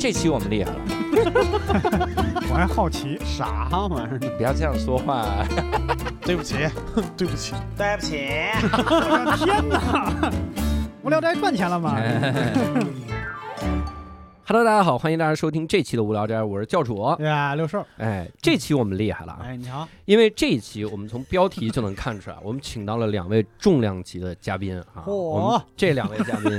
这期我们厉害了，我还好奇，啥玩意儿？不要这样说话。对不起，对不起，对不起，我的天哪！无聊斋赚钱了吗？Hello，大家好，欢迎大家收听这期的无聊斋，我是教主。对啊，六兽，哎，这期我们厉害了啊，哎，你好，因为这一期我们从标题就能看出来，我们请到了两位重量级的嘉宾啊。嚯我们这两位嘉宾，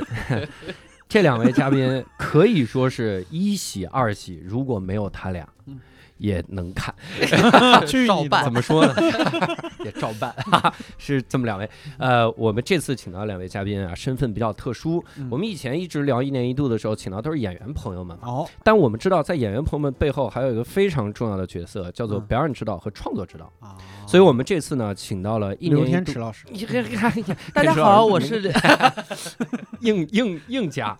这两位嘉宾可以说是一喜二喜，如果没有他俩。也能看，去你的。吧怎么说呢？也照办，哈 哈是这么两位。呃，我们这次请到两位嘉宾啊，身份比较特殊。嗯。我们以前一直聊一年一度的时候，请到都是演员朋友们，哦，但我们知道，在演员朋友们背后还有一个非常重要的角色，叫做嗯。表演指导和创作指导。啊所以，我们这次呢，请到了一刘年一度天池老师，大家好，我是硬硬硬加。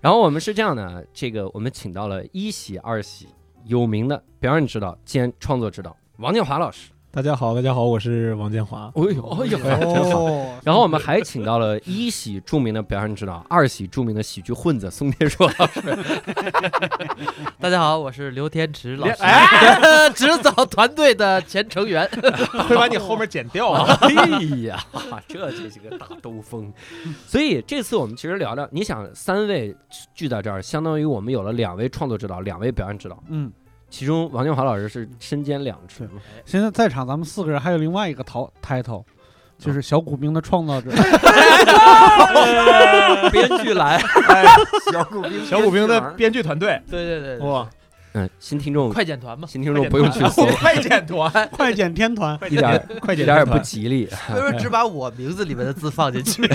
然后我们是这样的，这个我们请到了一喜二喜有名的表演指导兼创作指导王建华老师。大家好，大家好，我是王建华。哎呦，哎呦，真好。哦，然后我们还请到了一喜著名的表演指导，二喜著名的喜剧混子宋天硕老师。大家好，我是刘天池老师，哎 指导团队的前成员。会把你后面剪掉啊！哎呀，这就是个大兜风。所以这次我们其实聊聊，你想三位聚在这儿，相当于我们有了两位创作指导，两位表演指导，嗯，其中王建华老师是身兼两职。嘛。现在在场咱们四个人还有另外一个头 title，就是小古兵的创造者，编剧来，小古兵，小古兵的编剧团。队，对对对，对哇，嗯，新听众，快剪团嘛，新听众不用去搜，快剪团，快剪天团，一点快剪一点也不，吉利。为什么只把我名字里面的字放进去？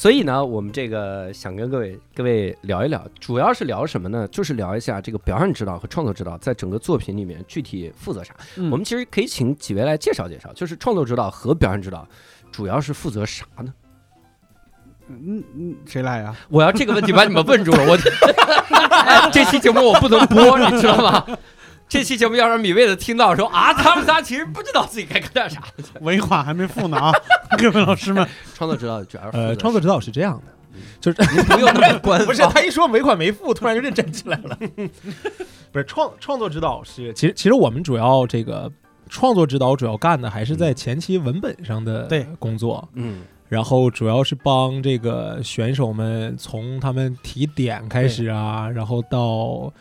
所以呢，我们这个想跟各位各位聊一聊，主要是聊什么呢？就是聊一下这个表演指导和创作指导在整个作品里面具体负责啥。嗯我们其实可以请几位来介绍介绍，就是创作指导和表演指导主要是负责啥呢？嗯嗯，谁来呀？我要这个问题把你们问住了，我 这期节目我不能播，你知道吗？这期节目要让米未的听到说 啊，他们仨其实不知道自己该干点啥。尾款还没付呢啊，各位老师们，创作指导主要是呃，创作指导是这样的，就是您不用那么官不是，他一说尾款没付，突然就认真起来了。不是创创作指导是，其实其实我们主要这个创作指导主要干的还是在前期文本上的对。工作，嗯。然后主要是帮这个选手们从他们提点开始啊，然后到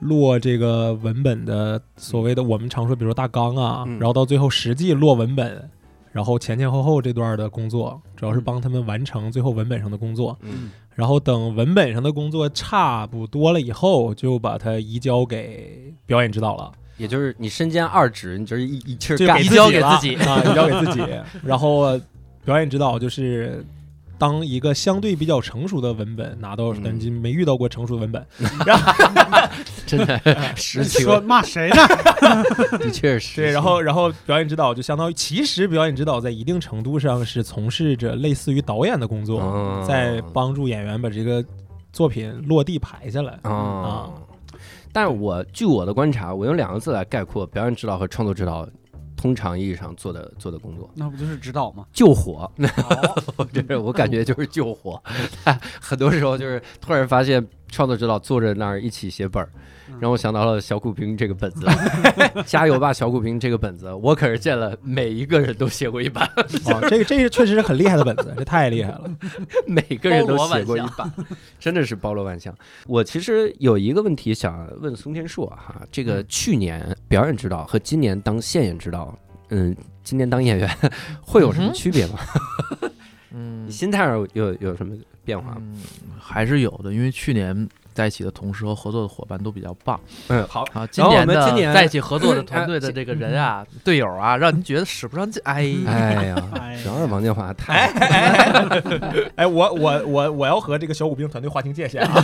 落这个文本的所谓的我们常说，比如说大纲啊，嗯。然后到最后实际落文本，然后前前后后这段的工作，主要是帮他们完成最后文本上的工作。嗯。然后等文本上的工作差不多了以后，就把它移交给表演指导了，也就是你身兼二职，你就是一一气儿干。移交给自己。啊，移交给自己。然后表演指导就是当一个相对比较成熟的文本拿到，嗯但是没遇到过成熟的文本，真的实情，说骂谁呢？的确是。对，然后然后表演指导就相当于，其实表演指导在一定程度上是从事着类似于导演的工作，哦在帮助演员把这个作品落地排下来。啊。但是我据我的观察，我用两个字来概括表演指导和创作指导，通常意义上做的做的工作，那不就是指导吗？救火。哦 这是我感觉就是救火，很多时候就是突然发现创作指导坐在那儿一起写本儿，让我想到了小古兵这个本子，加油吧小古兵这个本子，我可是见了每一个人都写过一版，哦，这个这个确实是很厉害的本子，这太厉害了。每个人都写过一版，真的是包罗万象。我其实有一个问题想问松天硕哈，这个去年表演指导和今年当现演指导，嗯，今年当演员 会有什么区别吗？嗯你心态上有有有什么变化吗？嗯，还是有的，因为去年在一起的同事和合作的伙伴都比较棒嗯，好，啊。今然后我年的们今年在一起合作的团队的这个人啊、队友啊，让您觉得使不上劲。哎，哎呀哎，主要是王建华太哎，我我我我要和这个小古兵团队划清界限啊！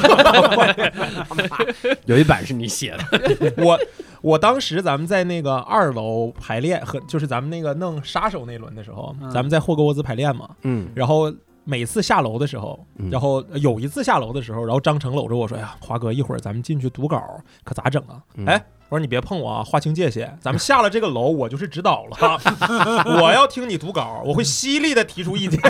有一版是你写的，我我当时咱们在那个二楼排练，和就是咱们那个弄杀手那轮的时候，嗯咱们在霍格沃兹排练嘛，嗯然后。每次下楼的时候嗯，然后有一次下楼的时候，然后张成搂着我说：“哎呀，华哥，一会儿咱们进去读稿，可咋整啊？”嗯哎，我说你别碰我啊，划清界限。咱们下了这个楼，我就是指导了，我要听你读稿，我会犀利的提出意见。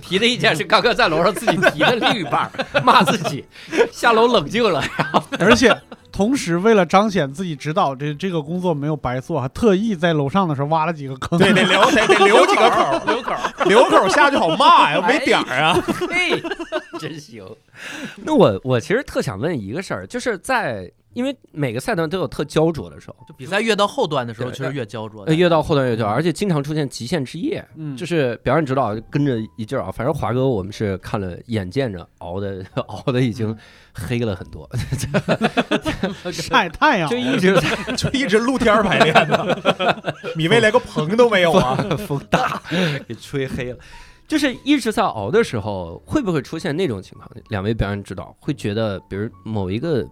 提的意见是刚刚在楼上自己提的另一半，骂自己，下楼冷静了，然 后而且同时为了彰显自己指导这这个工作没有白做，还特意在楼上的时候挖了几个坑。对，得留得得留几个口，留口留口下去好骂呀，没点儿啊。嘿，真行。那我我其实特想问一个事儿，就是在因为每个赛段都有特焦灼的时候，就比赛越到后段的时候，对其实越焦灼呃，。越到后段越焦，而且经常出现极限之夜，嗯，就是表演指导跟着一劲儿啊。反正华哥我们是看了，眼见着熬的熬的已经黑了很多，晒太阳就一直在 就一直露天儿排练呢，米未连个棚都没有啊。风大给吹黑了。就是一直在熬的时候，会不会出现那种情况？两位表演指导会觉得，比如某一个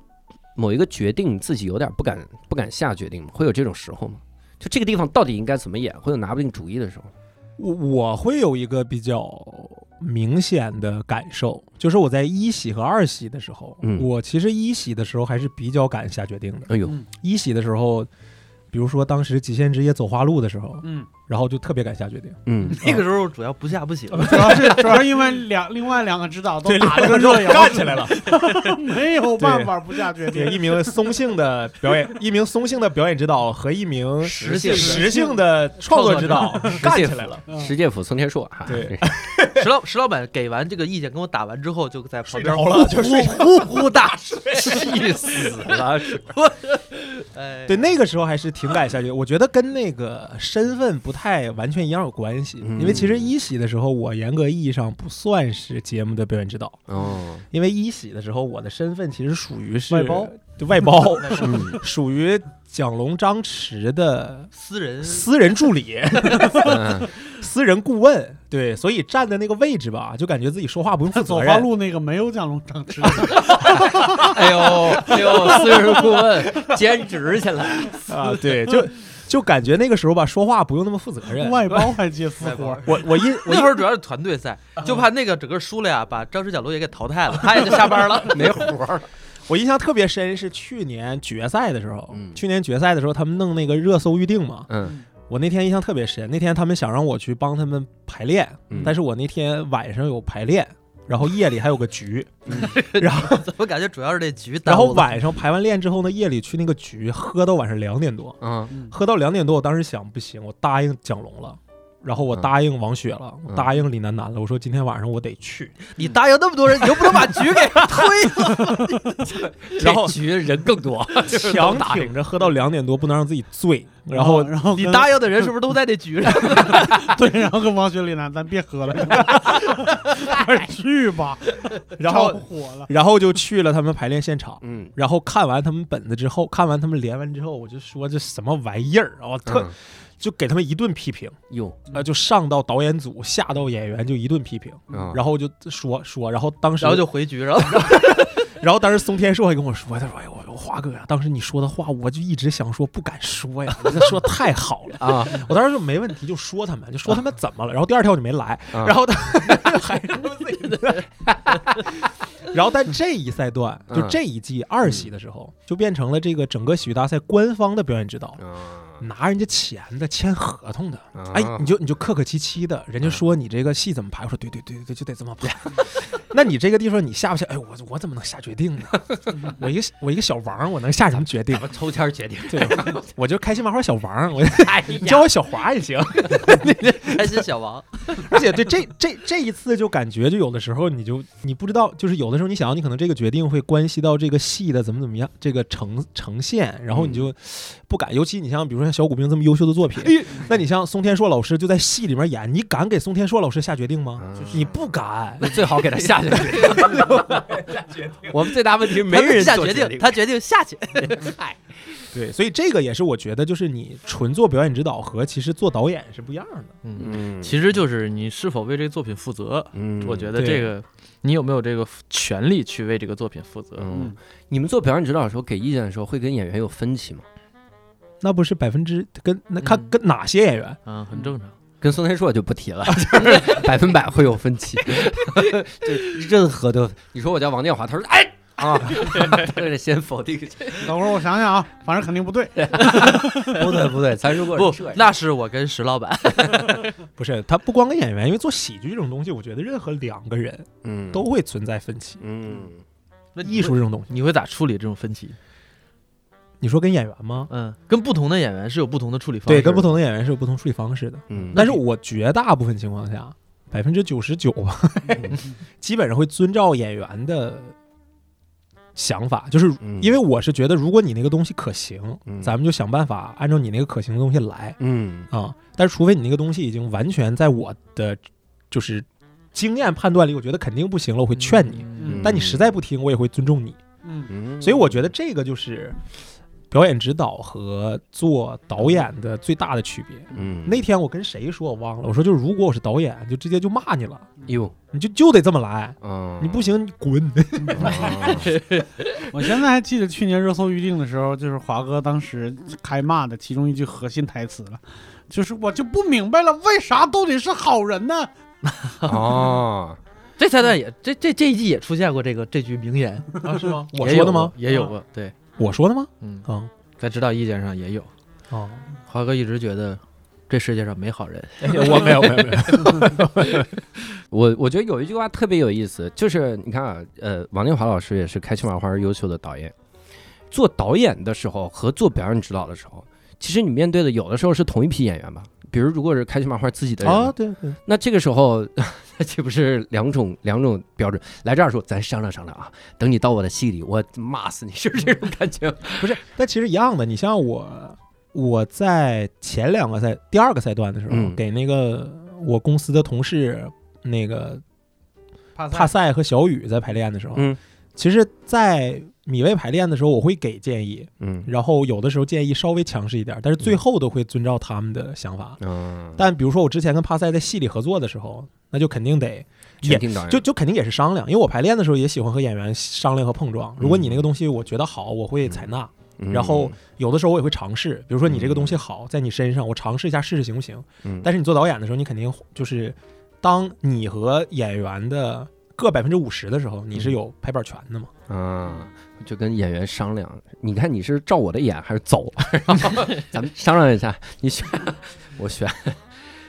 某一个决定自己有点不敢不敢下决定吗？会有这种时候吗？就这个地方到底应该怎么演，会有拿不定主意的时候。我我会有一个比较明显的感受，就是我在一喜和二喜的时候，嗯我其实一喜的时候还是比较敢下决定的。哎呦，嗯一喜的时候，比如说当时极限之夜走花路的时候，嗯，然后就特别敢下决定。嗯，那个时候主要不下不行，主要是主要是因为两另外两个指导都，打了两个人个热油，干起来了。没有办法不下决，定。一名松性的表演，一名松性的表演指导和一名实性实性的创作指导干起来了。嗯石介甫、宋天硕哈，对 石老石老板给完这个意见，跟我打完之后，就在旁边。呼呼大睡。气死了，是哎，对，那个时候还是挺敢下决定。我觉得跟那个身份不太完全一样有关系，嗯。因为其实一喜的时候，我严格意义上不算是节目的表演指导，哦，因为一喜的时候，我的身份其实属于是外包，对外包，嗯属于蒋龙、张弛的私人私人助理、嗯 私人顾问。对，所以站的那个位置吧，就感觉自己说话不用负责任。花路那个没有蒋龙张弛，哎呦哎呦，私人顾问兼职去了，啊，对，就就感觉那个时候吧，说话不用那么负责任。外包还接私活，我我一我一会儿主要是团队赛，就怕那个整个输了呀，把张弛、蒋龙也给淘汰了，他也就下班了。没活儿了。我印象特别深是去年决赛的时候，嗯去年决赛的时候他们弄那个热搜预定嘛，嗯我那天印象特别深。那天他们想让我去帮他们排练，嗯但是我那天晚上有排练，然后夜里还有个局，然后 怎么感觉主要是这局耽误？然后晚上排完练之后呢，夜里去那个局喝到晚上两点多，喝到两点多，我当时想不行，我答应蒋龙了。然后我嗯答应王雪了，我嗯答应李楠楠了。我说今天晚上我得去，你答应那么多人，你就不能把局给推了？然后局人更多，强挺着喝到两点多，不能让自己醉。然后然后你答应的人是不是都在那局上？对，然后跟王雪、李楠，咱别喝了，快去吧。然后火了，然后就去了他们排练现场。嗯，然后看完他们本子之后，看完他们连完之后，我就说这什么玩意儿啊！我特、嗯就给他们一顿批评，哟，呃，就上到导演组，下到演员就一顿批评，嗯。然后就说说，然后当时然后就回局，然后 然后当时松天硕还跟我说，他说：“哎呦，我华哥呀，当时你说的话，我就一直想说，不敢说呀，你这说的太好了。”啊，我当时就没问题，就说他们，就说他们怎么了。然后第二天我就没来，啊。然后他还说自己的。然后但这一赛段，就嗯。这一季二喜的时候，就变成了这个整个喜剧大赛官方的表演指导，啊拿人家钱的，签合同的。啊哎，你就你就客客气气的，人家说你这个戏怎么排，我说对对对对对，就得这么排。那你这个地方你下不下？哎，我我怎么能下决定呢？我一个我一个小王，我能下什么决定？抽签决定，对，我就开心麻花小王，我哎你叫 我小华也行。开心小王，而且对这这这一次就感觉，就有的时候你就你不知道，就是有的时候你想，你可能这个决定会关系到这个戏的怎么怎么样，这个呈呈现，然后你就不敢。尤其你像比如说像小骨兵这么优秀的作品，那你像宋天硕老师就在戏里面演，你敢给宋天硕老师下决定吗？嗯你不敢。那最好给他下决定。我们最大问题没他人下决定定，，他决定下去。对，所以这个也是我觉得，就是你纯做表演指导和其实做导演是不一样的。嗯，嗯，其实就是你是否为这个作品负责。嗯，我觉得这个你有没有这个权利去为这个作品负责？嗯，你们做表演指导的时候给意见的时候，会跟演员有分歧吗？那不是百分之跟那看嗯跟哪些演员？嗯，很正常。跟宋天硕就不提了，就是百分百会有分歧，就任何的，你说我叫王建华，他说哎啊，都得先否定。等会儿我想想啊，反正肯定不对。不对不对，咱如果不那是我跟石老板。不是他不光跟演员，因为做喜剧这种东西，我觉得任何两个人嗯都会存在分歧。嗯那艺术这种东西，你会咋处理这种分歧？你说跟演员吗？嗯，跟不同的演员是有不同的处理方式。对，跟不同的演员是有不同处理方式的。嗯，但是我绝大部分情况下，百分之九十九吧，嗯 基本上会遵照演员的想法，就是嗯因为我是觉得，如果你那个东西可行，嗯咱们就想办法按照你那个可行的东西来嗯啊。但是除非你那个东西已经完全在我的就是经验判断里，我觉得肯定不行了，我会劝你。嗯但你实在不听，我也会尊重你。嗯嗯，所以我觉得这个就是表演指导和做导演的最大的区别。嗯那天我跟谁说我忘了，我说就是如果我是导演，就直接就骂你了，哟你就就得这么来，嗯你不行你滚。啊我现在还记得去年热搜预定的时候，就是华哥当时开骂的其中一句核心台词了，就是我就不明白了，为啥都得是好人呢？哦，这彩蛋也这这这一季也出现过这个这句名言，啊，是吗？我说的吗？？也有过，对，我说的吗？嗯，啊在指导意见上也有。哦，华哥一直觉得这世界上没好人，我没有没有没有。我 我觉得有一句话特别有意思，就是你看啊，呃，王建华老师也是开心麻花优秀的导演，做导演的时候和做表演指导的时候，其实你面对的有的时候是同一批演员吧。比如如果是开心麻花自己的人，啊，对对，那这个时候 岂不是两种两种标准？来这儿说，咱商量商量啊，等你到我的戏里，我骂死你，是不是这种感觉？不是，但其实一样的。你像我，我在前两个赛第二个赛段的时候，嗯给那个我公司的同事那个帕帕赛和小雨在排练的时候，嗯其实，在米未排练的时候，我会给建议，嗯然后有的时候建议稍微强势一点，但是最后都会遵照他们的想法。嗯，但比如说我之前跟帕赛在戏里合作的时候，那就肯定得就就肯定也是商量，因为我排练的时候也喜欢和演员商量和碰撞。如果你那个东西我觉得好，我会采纳。嗯然后有的时候我也会尝试，比如说你这个东西好，在你身上，我尝试一下试试行不行。嗯，但是你做导演的时候，你肯定就是当你和演员的各百分之五十的时候，你是有拍板权的嘛？啊，就跟演员商量，你看你是照我的演还是走？然 后咱们商量一下，你选，我选。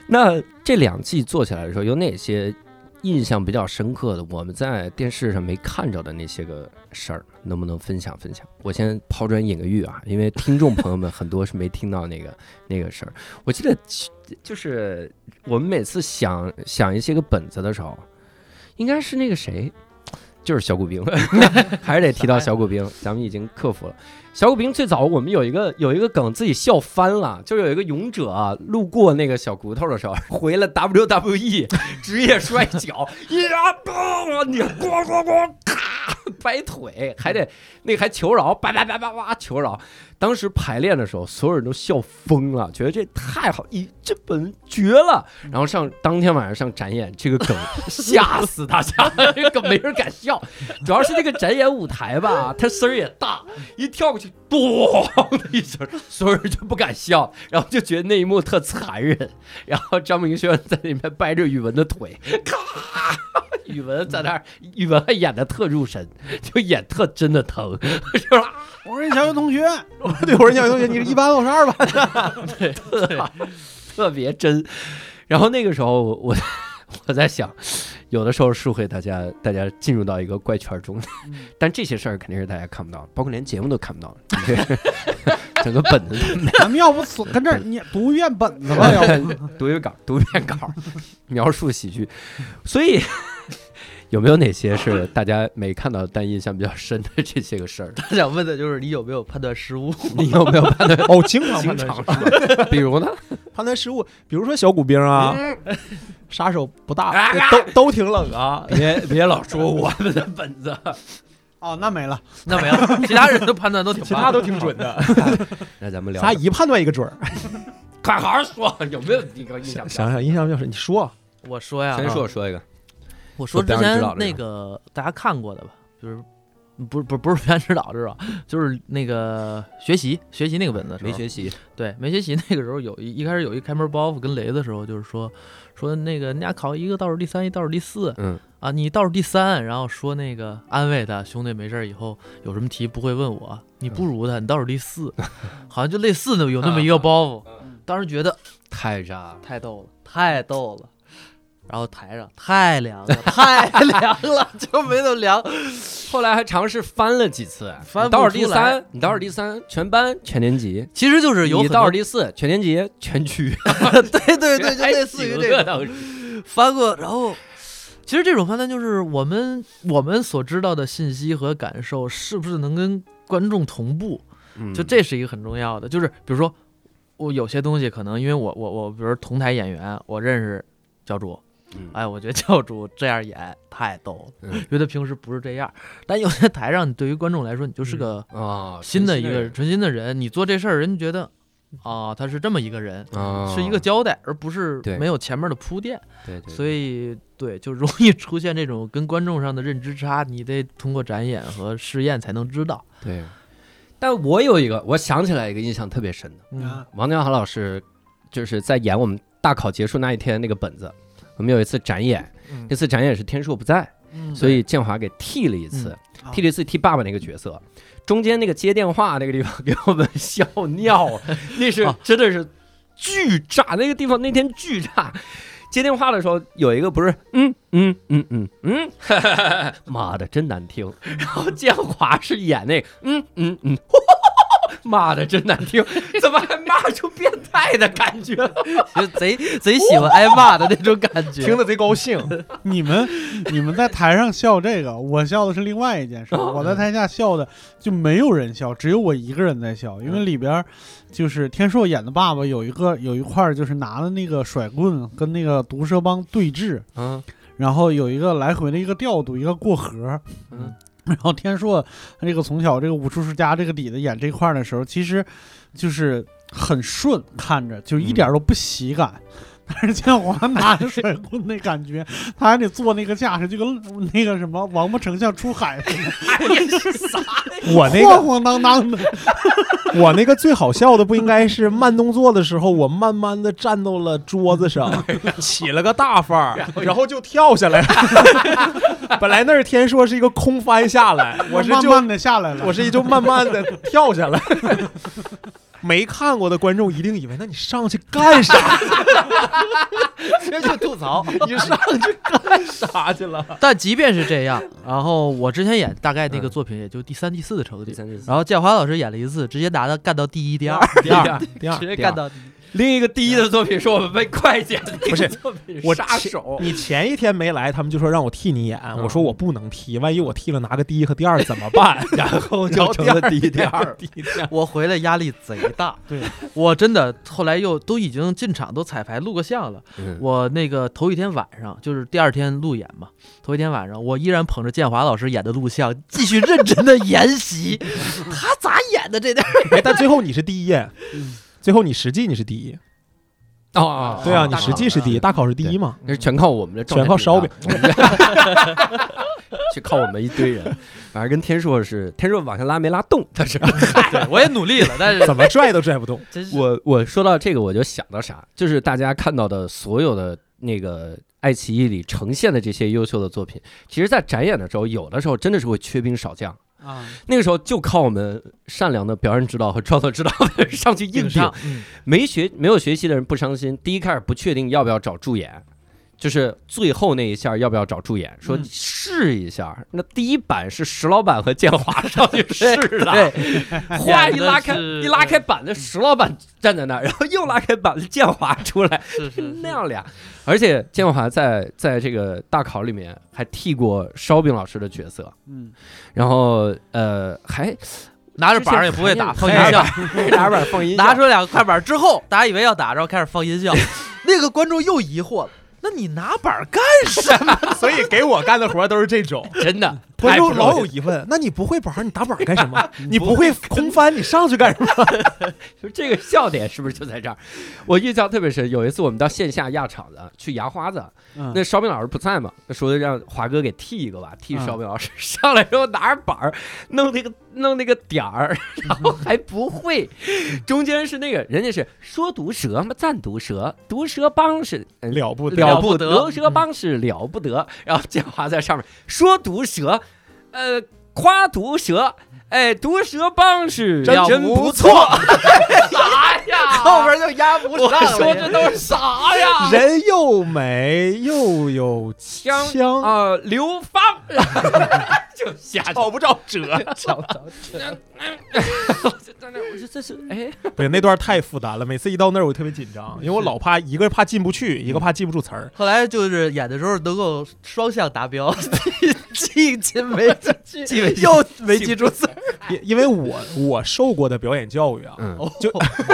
那这两季做起来的时候，有哪些印象比较深刻的？我们在电视上没看着的那些个事儿，能不能分享分享？我先抛砖引个玉啊，因为听众朋友们很多是没听到那个那个事儿。我记得就是我们每次想想一些个本子的时候，应该是那个谁。就是小骨兵，还是得提到小骨兵，咱们已经克服了。小骨兵最早我们有一个有一个梗自己笑翻了，就有一个勇者啊，路过那个小骨头的时候，回了 WWE 职业摔跤，呀嘣，你咣咣咣，咔掰腿，还得那个还求饶，叭叭叭叭叭求饶。当时排练的时候，所有人都笑疯了，觉得这太好，咦这本绝了。然后上当天晚上上展演，这个梗吓死大家，这个梗没人敢笑。主要是那个展演舞台吧，它声儿也大，一跳过去，咣的一声，所有人就不敢笑，然后就觉得那一幕特残忍。然后张明轩在里面掰着宇文的腿，咔，宇文在那儿，宇文还演的特入神，就演特真的疼，就是啊我说小学同学，对，我说小雨同学，你是一班，我是二班的。对特别真。然后那个时候我我我在想，有的时候是会大家大家进入到一个怪圈中，但这些事儿肯定是大家看不到，包括连节目都看不到，整个本子都没咱们要不死跟这儿念读一遍本子吧？要不读一个稿，读一遍稿，描述喜剧。所以有没有哪些是大家没看到但印象比较深的这些个事儿？他想问的就是你有没有判断失误？你有没有判断哦，经常经判断常失误是吧？比如呢？判断失误，比如说小骨兵啊，杀手不大，啊都都挺冷啊。别别老说我们的本子，哦，那没了。那没了，其他人的判断都挺棒其他都挺准的，那咱们聊他一判断一个准儿。快好好说，有没有一个印象想想印象比较深，你说我说呀，先说说一个，我说之前那个大家看过的吧，就是不是不是不是培养指导是吧？就是那个学习学习那个本子没学习，对，没学习那个时候有一一开始有一开门包袱跟雷的时候，就是说说那个你俩考一个倒数第三，一倒数第四嗯。啊，你倒数第三，然后说那个安慰他兄弟没事儿，以后有什么题不会问我，你不如他，你倒数第四，好像就类似的有那么一个包袱，当时觉得太渣了。太逗了，太逗了。然后台上太凉了，太凉了，就没那么凉。后来还尝试翻了几次，翻倒数第三，你倒数第三，全班全年级。其实就是有你倒数第四，全年级全区，对对对，就类似于这个。当时翻过，然后其实这种翻单就是我们我们所知道的信息和感受是不是能跟观众同步，嗯就这是一个很重要的。就是比如说我有些东西可能因为我我我比如说同台演员，我认识教主，嗯哎，我觉得教主 这样演太逗了，嗯因为他平时不是这样。但有些台上，你对于观众来说，你就是个啊，新的一个人纯新的人，你做这事儿，人家觉得啊，他是这么一个人。啊，是一个交代，而不是没有前面的铺垫。对对，所以对，就容易出现这种跟观众上的认知差，你得通过展演和试验才能知道。对。但我有一个，我想起来一个印象特别深的，王江豪老师就是在演我们大考结束那一天那个本子，我们有一次展演，嗯。那次展演是天硕不在，嗯所以建华给替了一次，嗯。替了一次替爸爸那个角色，中间那个接电话那个地方给我们笑尿了，那是啊。真的是巨炸，那个地方那天巨炸。接电话的时候有一个不是嗯嗯嗯嗯嗯，妈的真难听。然后建华是演那个嗯嗯嗯，妈的真难听，怎么还骂出变态的感觉了？就贼贼喜欢挨骂的那种感觉。听得贼高兴。你们你们在台上笑这个，我笑的是另外一件事。我在台下笑的就没有人笑，只有我一个人在笑，因为里边就是天硕演的爸爸有一个有一块儿就是拿的那个甩棍跟那个毒蛇帮对峙，嗯然后有一个来回的一个调度，一个过河。嗯 然后天硕他这个从小这个武术世家这个底子演这块儿的时候，其实就是很顺，看着就一点都不喜感。但是建华拿着甩棍那感觉，他还得做那个架势，就跟那个什么王八丞相出海似的，我那个晃晃荡荡的。我那个最好笑的不应该是慢动作的时候，我慢慢的站到了桌子上，起了个大范儿，然后就跳下来了。本来那儿天说是一个空翻下来，我是就慢慢的下来了。我是就慢慢的跳下来。没看过的观众一定以为，那你上去干啥？这就吐槽。你上去干啥去了？但即便是这样，然后我之前演大概那个作品也就第三、第四的成绩，第三第四然后建华老师演了一次，直接拿他干到第一、第二，第二，第二，直接干到第一。另一个第一的作品是我们被快剪的，不是作品我杀前手，你前一天没来，他们就说让我替你演，嗯我说我不能替，万一我替了拿个第一和第二怎么办？然后就成了第一第二第。我回来压力贼大，对我真的后来又都已经进场都彩排录个像了。嗯我那个头一天晚上，就是第二天路演嘛，头一天晚上，我依然捧着建华老师演的录像，继续认真的研习。他咋演的这点但最后你是第一，嗯最后你实际你是第一，哦哦，对啊，你实际是第一，大考是第一嘛？那是全靠我们的，全靠烧饼，就 靠我们一堆人。反正跟天硕是天硕往下拉没拉动，但是。对我也努力了，但是怎么拽都拽不动。我我说到这个，我就想到啥，就是大家看到的所有的那个爱奇艺里呈现的这些优秀的作品，其实，在展演的时候，有的时候真的是会缺兵少将。啊，那个时候就靠我们善良的表演指导和创作指导上去硬上，，嗯。没学没有学习的人不伤心。第一开始不确定要不要找助演，就是最后那一下要不要找助演，说嗯。试一下。那第一版是石老板和建华上去试的，对，哗一拉开一拉开板子，石老板站在那儿，然后又拉开板子，建华出来，是是那样俩。而且建华在在这个大考里面还替过烧饼老师的角色，嗯，然后呃还拿着板儿也不会打，放音效，拿着板放音效，拿出两个快板之后，大家以为要打，然后开始放音效，那个观众又疑惑了。那你拿板儿干什么？所以给我干的活都是这种，真的 观众太不容易老有疑问，那你不会板儿，你打板儿干什么？你不会空翻，你上去干什么？就这个笑点是不是就在这儿？我印象特别深，有一次我们到线下压场子去牙花子，嗯那烧饼老师不在嘛，那说让华哥给替一个吧，替嗯烧饼老师、上来之后拿着板儿弄那个弄那个点儿，然后还不会，中间是那个人家是说毒蛇嘛，赞毒蛇，毒蛇帮是。嗯了不了不了不得毒蛇帮是了不得，然后建华在上面说毒蛇，呃，夸毒蛇，哎，毒蛇帮是真真不不错？后边就压不我上说这都是啥呀？人又美又有枪枪，啊，流芳，就下去找不着辙。找不着我就在那儿，我说这是哎，对，那段太复杂了，每次一到那儿我特别紧张，因为我老怕一个怕进不去，一个怕记不住词儿。后来就是演的时候能够双向达标，记记没记记没记又没记住字儿，因因为我我受过的表演教育啊，就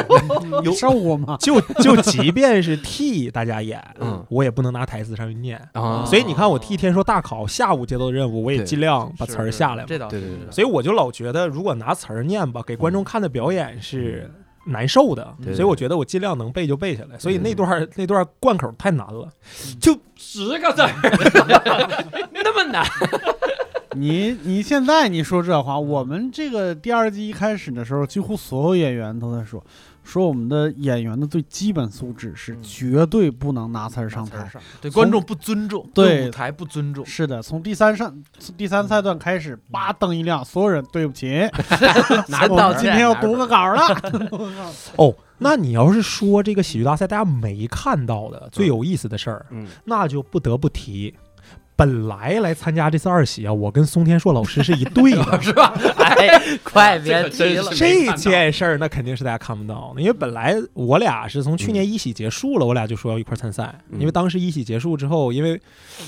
有受过吗？就就即便是替大家演，嗯我也不能拿台词上去念。啊，所以你看，我替天说大考下午接到的任务，我也对尽量把词儿下来嘛。这倒是对对对所以我就老觉得，如果拿词儿念吧，给观众看的表演是难受的。对所以我觉得我尽量能背就背下来。所以那段那段贯口太难了。就十个字儿，那么难，你你现在你说这话，我们这个第二季一开始的时候，几乎所有演员都在说，说我们的演员的最基本素质是嗯绝对不能拿词儿上台。对观众不尊重，对舞台不尊重，是的，从第三上第三赛段开始，叭灯一亮，所有人对不起，拿我们今天要读个稿了。哦，那你要是说这个喜剧大赛大家没看到的最有意思的事儿，嗯那就不得不提。本来来参加这次二喜啊，我跟松天硕老师是一对的，是吧？哎，快别提了这件事儿那肯定是大家看不到的，因为本来我俩是从去年一喜结束了，我俩就说要一块儿参赛，嗯因为当时一喜结束之后，因为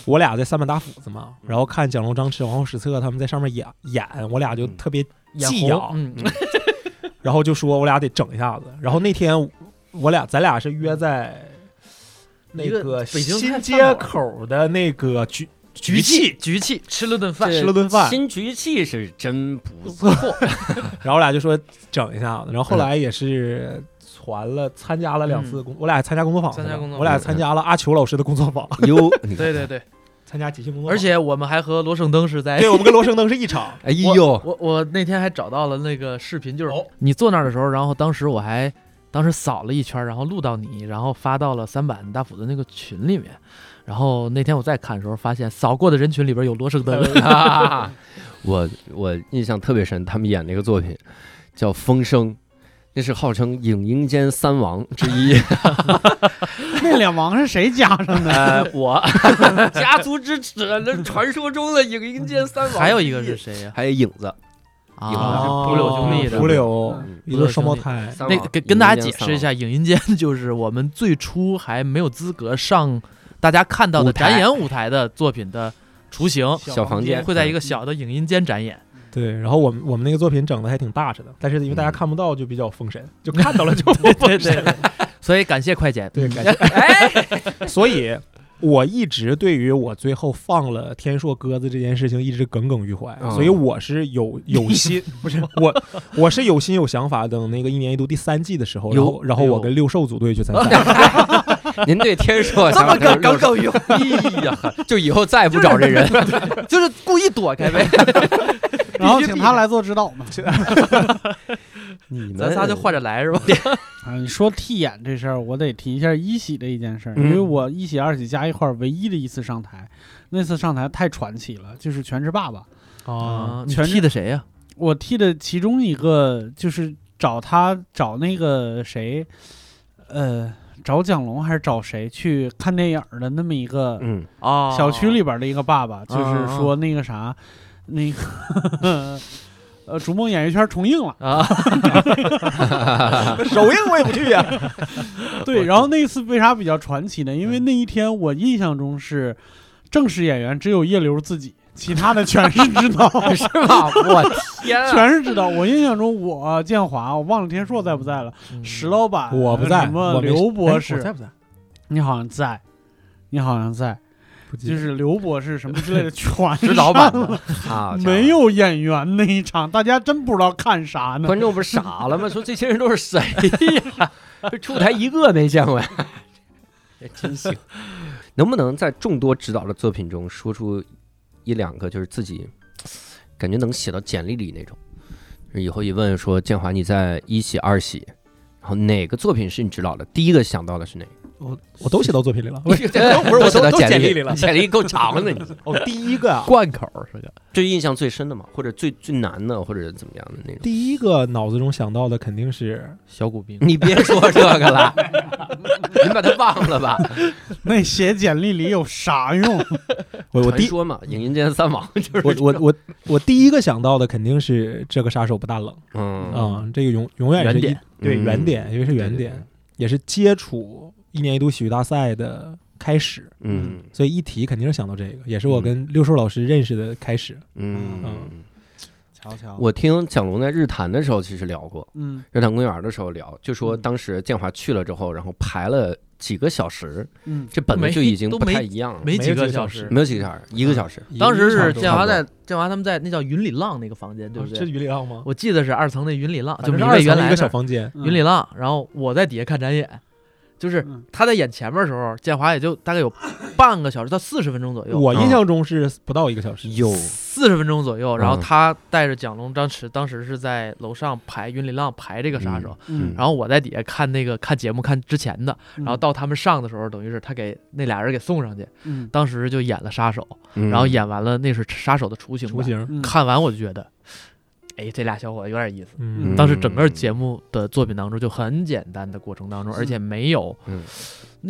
我俩在三板打斧子嘛，然后看蒋龙、张弛、王后史册他们在上面演演，我俩就嗯特别眼技痒红，嗯，然后就说我俩得整一下子。然后那天我俩咱俩是约在那个新街口的那个局局气，气局气，吃了顿饭，吃了顿饭。新局气是真不错，然后我俩就说整一下子。然后后来也是传了参加了两次工，我俩参加工作坊，参加工作坊我俩参加了阿球老师的工作坊，哟，对对对，参加即兴工作坊，而且我们还和罗胜登是在对我们跟罗生灯是一场。哎呦，我我那天还找到了那个视频，就是哦你坐那儿的时候，然后当时我还当时扫了一圈，然后录到你，然后发到了三板大斧的那个群里面。然后那天我再看的时候，发现扫过的人群里边有罗胜登，啊 我我印象特别深，他们演那个作品叫《风声》，那是号称影音间三王之一。那两王是谁加上的？呃，我。家族之耻，那传说中的影音间三王还有一个是谁呀？还有影子，啊，影子是不柳兄弟的。蒲柳嗯一对双胞胎，那个跟跟大家解释一下，影音间就是我们最初还没有资格上大家看到的展演舞台的作品的雏形，小房间会在一个小的影音间展演。对，然后我们我们那个作品整的还挺大实的，但是因为大家看不到，就比较封神，就看到了就不 对对封神。对，所以感谢快剪。对，感谢。哎，所以，我一直对于我最后放了天硕鸽子这件事情一直耿耿于怀，嗯所以我是有有心，不是我，我是有心有想法，等那个一年一度第三季的时候，然后然后我跟六兽组队去参赛。您对天硕 这么个耿耿耿于怀，哎呀，就以后再也不找这人。就是故意躲开呗。然后请他来做指导嘛。你们咱仨就换着来是吧？啊，你说替演这事儿，我得提一下一喜的一件事因为我一喜、二喜加一块儿唯一的一次上台，那次上台太传奇了，就是《全职爸爸》。啊，你替的谁呀？我替的其中一个就是找他找那个谁，呃，找蒋龙还是找谁去看电影的那么一个嗯，啊，小区里边的一个爸爸，就是啊说那个啥，那个 呃，逐梦演艺圈重映了。啊，首映我也不去呀。对，然后那一次为啥比较传奇呢？因为那一天我印象中是正式演员只有叶流自己，其他的全是指导，是吗？我天啊！全是指导。我印象中我建华，我忘了天硕在不在了，石老板，我不在，什么我刘博士，在不在？你好像在，你好像在。就是刘博士什么之类的全指导版上了的，啊，没有演员那一场，大家真不知道看啥呢。观众不是傻了吗？说这些人都是谁呀？出台一个没见过呀，这真行。能不能在众多指导的作品中说出一两个，就是自己感觉能写到简历里那种？以后一问说建华你在一喜二喜，然后哪个作品是你指导的？第一个想到的是哪个？我我都写到作品里了。不是不是 我写到都都简历里了 简历够长的你。哦，第一个啊，贯口是个，最印象最深的嘛，或者最最难的，或者怎么样的那种？第一个脑子中想到的肯定是小骨兵，你别说这个了，你把它忘了吧。那写简历里有啥用？我我第一说嘛，影音间三王就是我我我我第一个想到的肯定是这个杀手不大冷嗯啊、这个永永远是一原点对嗯原点，因为是原点，也是接触一年一度喜剧大赛的开始，嗯。所以一提肯定是想到这个，也是我跟六叔老师认识的开始。嗯。嗯。瞧瞧，我听蒋龙在日坛的时候其实聊过，嗯。日坛公园的时候聊，就说嗯当时建华去了之后，然后排了几个小时，嗯。这本子就已经不太一样了，没几个小时。没有几个小时，一个小时。当时是建华在建华他们在那叫云里浪那个房间，对不对？是云？里浪吗？我记得是二层那云里浪，就是二层的一个小房间，嗯云里浪，然后我在底下看展演，就是嗯。他在演前面的时候，建华也就大概有半个小时到四十分钟左右，我印象中是不到一个小时。有四十分钟左右，然后嗯他带着蒋龙、张弛，当时是在楼上排云里浪排这个杀手，嗯。然后我在底下看那个看节目看之前的，嗯。然后到他们上的时候，等于是他给那俩人给送上去，嗯。当时就演了杀手，然然后演完了那是杀手的雏形版，雏形，嗯。看完我就觉得，哎，这俩小伙子有点意思。嗯，当时整个节目的作品当中就很简单的过程当中，而且没有，嗯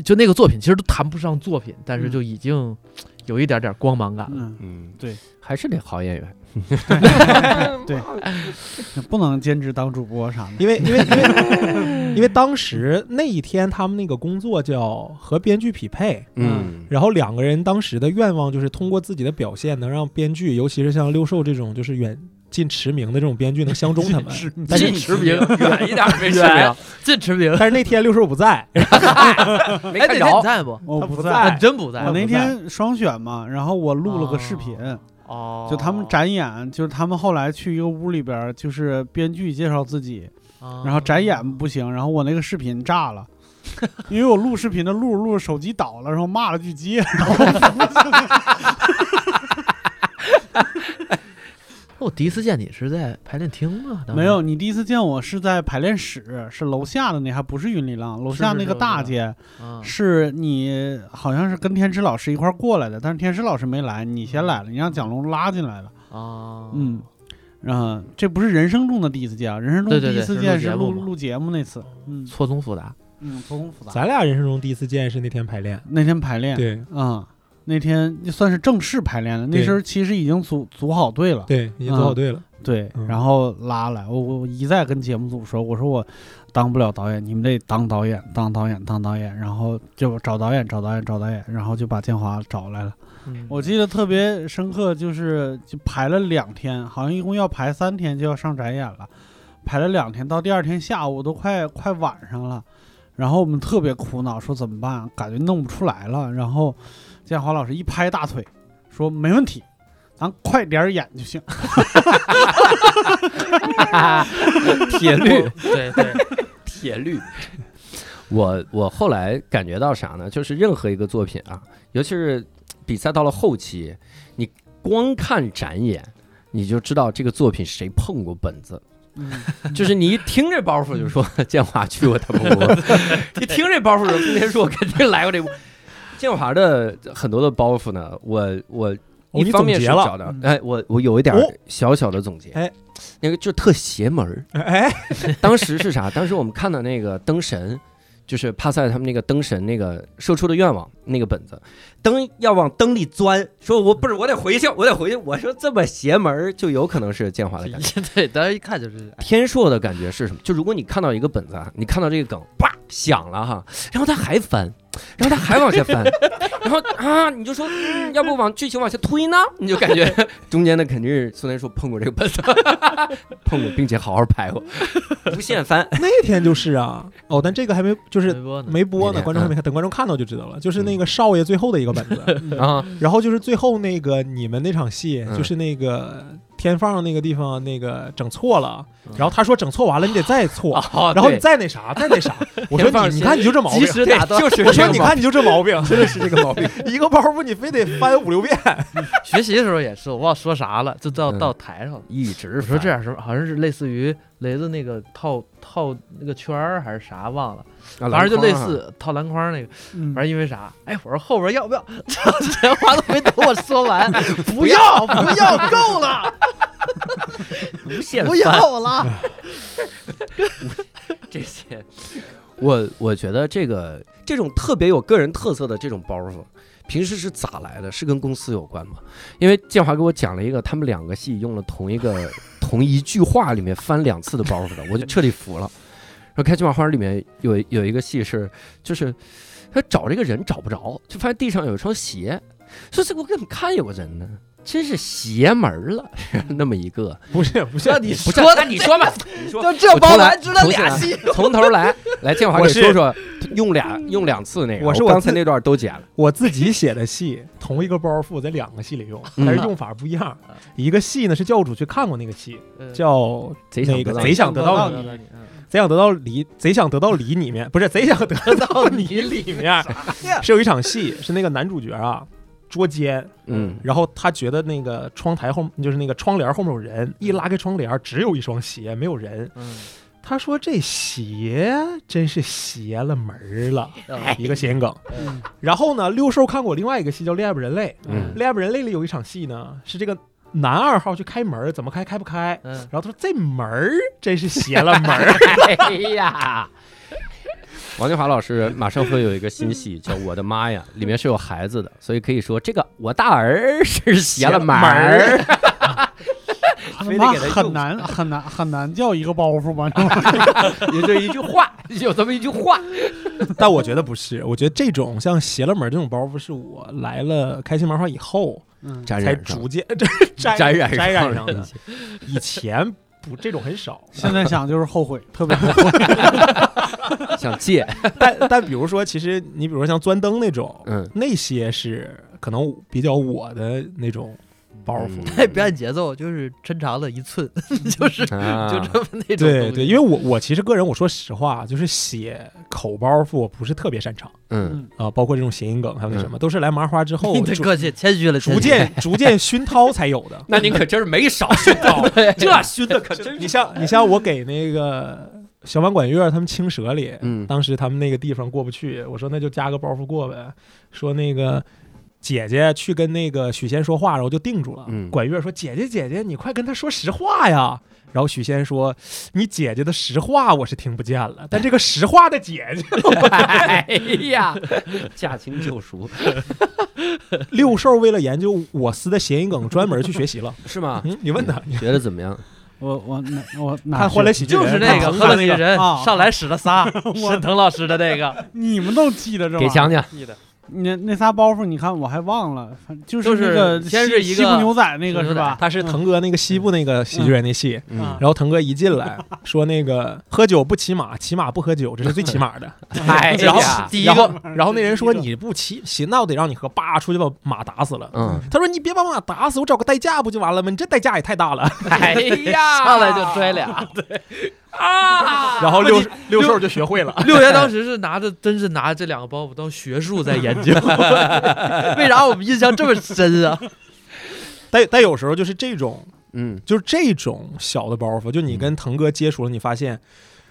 就那个作品其实都谈不上作品，但是嗯就已经有一点点光芒感了。嗯，嗯，对，还是得好演员。对不能兼职当主播啥的。因为因为因为因为当时那一天他们那个工作叫和编剧匹配，嗯然后两个人当时的愿望就是通过自己的表现能让编剧，尤其是像六兽这种就是远近驰名的这种编剧能相中他们。但是近驰名，远一点没驰名，近驰名，但是那天六叔不在，没看着。在不？我不在，他不在。啊，真不在我那天双选嘛，然后我录了个视频，哦，就他们展演，就是他们后来去一个屋里边，就是编剧介绍自己，哦，然后展演不行，然后我那个视频炸了。因为我录视频的录着录着手机倒了，然后骂了句街，然后我第一次见你是在排练厅吗？没有，你第一次见我是在排练室，是楼下的那还不是云里浪，楼下那个大街啊，是你好像是跟天池老师一块儿过来的，但是天池老师没来，你先来了，你让蒋龙拉进来了，啊，嗯，然后这不是人生中的第一次见啊，人生中第一次见是是录节目嘛。录录节目那次，嗯。错综复杂，嗯，错综复杂。咱俩人生中第一次见是那天排练。那天排练，对。啊、那天就算是正式排练了，那时候其实已经组组好队了，对，已经组好队了。对，嗯然后拉来，我我我一再跟节目组说，我说我当不了导演，你们得当导演，当导演，当导演，然后就找导演，找导演，找导演，然后就把建华找来了。嗯我记得特别深刻，就是就排了两天，好像一共要排三天就要上展演了，排了两天，到第二天下午都快快晚上了，然后我们特别苦恼，说怎么办？感觉弄不出来了。然后建华老师一拍大腿，说没问题，咱快点演就行。铁律，对对，铁律。我我后来感觉到啥呢？就是任何一个作品啊，尤其是比赛到了后期，你光看展演，你就知道这个作品谁碰过本子。嗯，就是你一听这包袱就说建华去过他们屋，一听这包袱就通天硕肯定来过这屋。建华的很多的包袱呢，我我哦你一方面总结了是找到嗯，哎，我我有一点哦小小的总结，哎，那个就特邪门儿。哎，当时是啥？当时我们看到那个灯神，就是帕塞他们那个灯神那个射出的愿望那个本子，灯要往灯里钻，说我不是我得回去，我得回去。我说这么邪门儿，就有可能是建华的感觉。对，大家一看就是，哎天硕的感觉是什么？就如果你看到一个本子啊，你看到这个梗，叭响了哈，然后他还翻，然后他还往下翻，然 然后啊，你就说，嗯，要不往剧情往下推呢？你就感觉 中间的肯定是苏天硕碰过这个本子，碰过，并且好好拍过，无限翻。那天就是啊，哦，但这个还没就是没播呢，没播呢，观众还没看，等观众看到就知道了。就是那个少爷最后的一个本子，啊，然后就是最后那个你们那场戏，嗯就是那个天放那个地方那个整错了嗯，然后他说整错完了你得再错，哦然后你再那啥，再那啥。我说你你看你就这毛病。就是我说你看你就这毛病，真的是这个毛病。一个包袱你非得翻五六遍。学习的时候也是，我忘了说啥了，就到嗯。到台上。了。一直我说这样什么，好像是类似于雷子那个套套那个圈儿还是啥忘了，反反正就类似套篮筐那个。嗯反正因为啥？哎，我说后边要不要？这话都没等我说完，不要不要，够了，不要了。这些。我我觉得这个这种特别有个人特色的这种包袱，平时是咋来的？是跟公司有关吗？因为建华给我讲了一个他们两个戏用了同一个同一句话里面翻两次的包袱的，我就彻底服了。然后《开心麻花》里面有有一个戏是，就是他找这个人找不着，就发现地上有一双鞋，说这我怎么看有个人呢？真是邪门儿了，那么一个。不是不是你说的你说吧，你说就这包还知道俩戏，从头来，来建华我是给说说，用俩用两次那个，我是我刚才那段都剪了，我自己写的戏，同一个包袱在两个戏里用，嗯但是用法不一样。一个戏呢是教主去看过那个戏，嗯叫贼想贼想得到，你贼想得到梨，贼想得到梨里面不是贼想得到你里面。是有一场戏，是那个男主角啊捉奸，嗯。然后他觉得那个窗台后就是那个窗帘后面有人，一拉开窗帘只有一双鞋，没有人。嗯，他说这鞋真是邪了门儿了，嗯一个谐音梗。嗯。然后呢，六兽看过另外一个戏叫《恋爱不人类》，嗯《恋爱不人类》里有一场戏呢，是这个男二号去开门儿，怎么开开不开。嗯，然后他说这门儿真是邪了门儿，哎呀。王金华老师马上会有一个新戏叫《我的妈呀》，里面是有孩子的，所以可以说这个我大儿是邪了门儿。非得 他妈给他用很难很难很难叫一个包袱吧？也就一句话，有这么一句话。但我觉得不是，我觉得这种像邪了门儿这种包袱是我来了开心麻花以后嗯，才沾染上逐渐这 沾沾染沾染上的以前不这种很少。现在想就是后悔，特别后悔。想戒，但但比如说，其实你比如说像钻灯那种，嗯，那些是可能比较我的那种包袱。嗯。太表演节奏就是抻长了一寸，就是啊。就这么那种对对，因为我我其实个人我说实话，就是写口包袱我不是特别擅长嗯。啊、包括这种谐音梗还有那什么，都是来麻花之后逐 你得客气，谦虚了，逐渐逐渐熏陶才有的。那您可真是没少熏陶，这熏的可真你像你像我给那个小满管乐他们青蛇里，嗯。当时他们那个地方过不去，我说那就加个包袱过呗。说那个姐姐去跟那个许仙说话，然后就定住了。嗯管乐说：“姐姐姐姐，你快跟他说实话呀。”然后许仙说：“你姐姐的实话我是听不见了，但这个实话的姐姐，哎呀，驾轻就熟 六兽为了研究我司的谐音梗，专门去学习了。是吗？嗯，你问他，你觉得怎么样？我我哪我哪看《欢乐喜剧人》就是那个看喝了那个人啊上来使了仨，沈腾老师的那个，你们都记得这玩意儿？给讲讲。记得那那仨包袱，你看我还忘了，反就就是那个西先是一个西部牛仔那个是吧？他是腾哥那个西部那个喜剧人那戏，然后腾哥一进来 说那个喝酒不骑马，骑马不喝酒，这是最起码的。哎然后，第一然后个然后那人说你不骑，行，那我得让你喝，叭出去把马打死了。嗯，他说你别把马打死，我找个代驾不就完了吗？你这代驾也太大了。哎呀，上来就摔俩，啊！然后六六兽就学会了。六爷当时是拿着，真是拿这两个包袱当学术在研究，为啥我们印象这么深啊？但但有时候就是这种，嗯就是这种小的包袱，就你跟腾哥接触了，你发现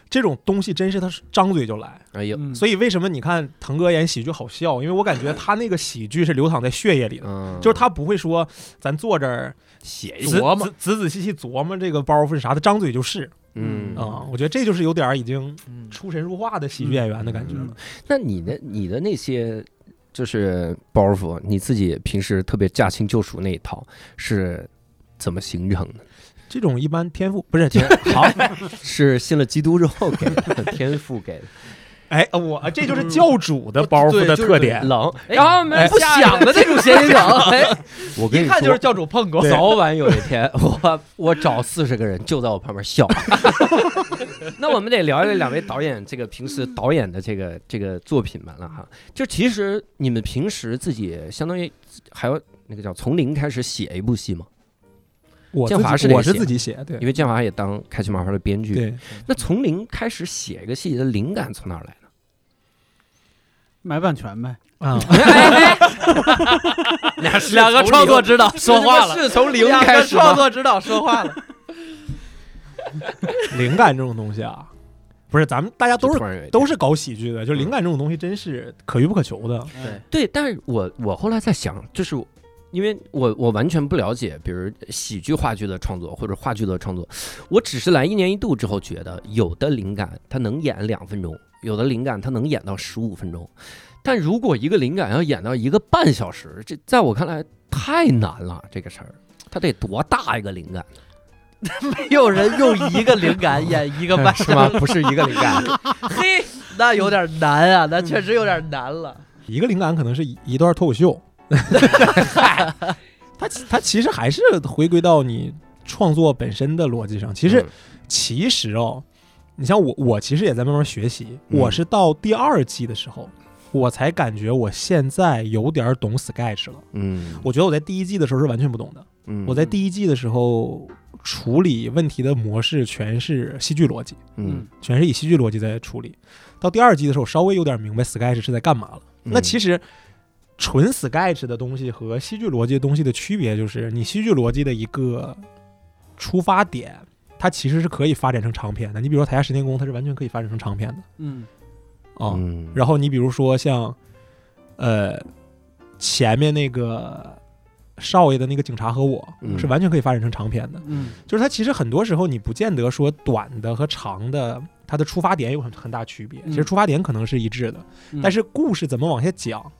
这种东西真是他张嘴就来。哎呦，嗯所以为什么你看腾哥演喜剧好笑？因为我感觉他那个喜剧是流淌在血液里的。嗯，就是他不会说，咱坐这儿写一琢磨仔仔仔细细琢磨这个包袱是啥，他张嘴就是嗯啊、我觉得这就是有点儿已经嗯出神入化的喜剧演员的感觉了。嗯那你的你的那些就是包袱，你自己平时特别驾轻就熟那一套是怎么形成的？这种一般天赋不是天 好，是信了基督之后给的，天赋给的。哎，我这就是教主的包袱的特点。冷，哎然后我们哎不想的那种谐音梗，哎，我跟你一看就是说，教主碰过。早晚有一天，我我找四十个人就在我旁边笑。那我们得聊一聊两位导演这个平时导演的这个这个作品们了哈。就其实你们平时自己相当于还要那个叫从零开始写一部戏吗，建我建华是我是自己写，对因为建华也当开心麻花的编剧。对，那从零开始写一个戏的灵感从哪儿来呢？买版权呗。啊，两两个创作指导说话了，是从零开始吗？创作指导说话了。灵感这种东西啊，不是咱们大家都是都是搞喜剧的，就灵感这种东西真是可遇不可求的。对，对，但是我我后来在想，就是因为我我完全不了解，比如喜剧话剧的创作或者话剧的创作，我只是来一年一度之后觉得，有的灵感它能演两分钟，有的灵感它能演到十五分钟，但如果一个灵感要演到一个半小时，这在我看来太难了，这个事儿。它得多大一个灵感，没有人用一个灵感演一个半 是吗？不是一个灵感，嘿，那有点难啊，那确实有点难了。一个灵感可能是一一段脱口秀，它其它其实还是回归到你创作本身的逻辑上。其实、嗯其实哦，你像我，我其实也在慢慢学习。嗯我是到第二季的时候，我才感觉我现在有点懂 Sketch 了。嗯我觉得我在第一季的时候是完全不懂的。嗯，我在第一季的时候处理问题的模式全是戏剧逻辑，嗯全是以戏剧逻辑在处理。到第二季的时候，稍微有点明白 Sketch 是在干嘛了。那其实实纯 Sketch 的东西和戏剧逻辑的东西的区别，就是你戏剧逻辑的一个出发点，它其实是可以发展成长篇的。你比如说《台下十年功》，它是完全可以发展成长篇的嗯啊。嗯，然后你比如说像呃前面那个少爷的那个警察和我，嗯是完全可以发展成长篇的。嗯就是它其实很多时候你不见得说短的和长的，它的出发点有很很大区别。嗯其实出发点可能是一致的，嗯但是故事怎么往下讲，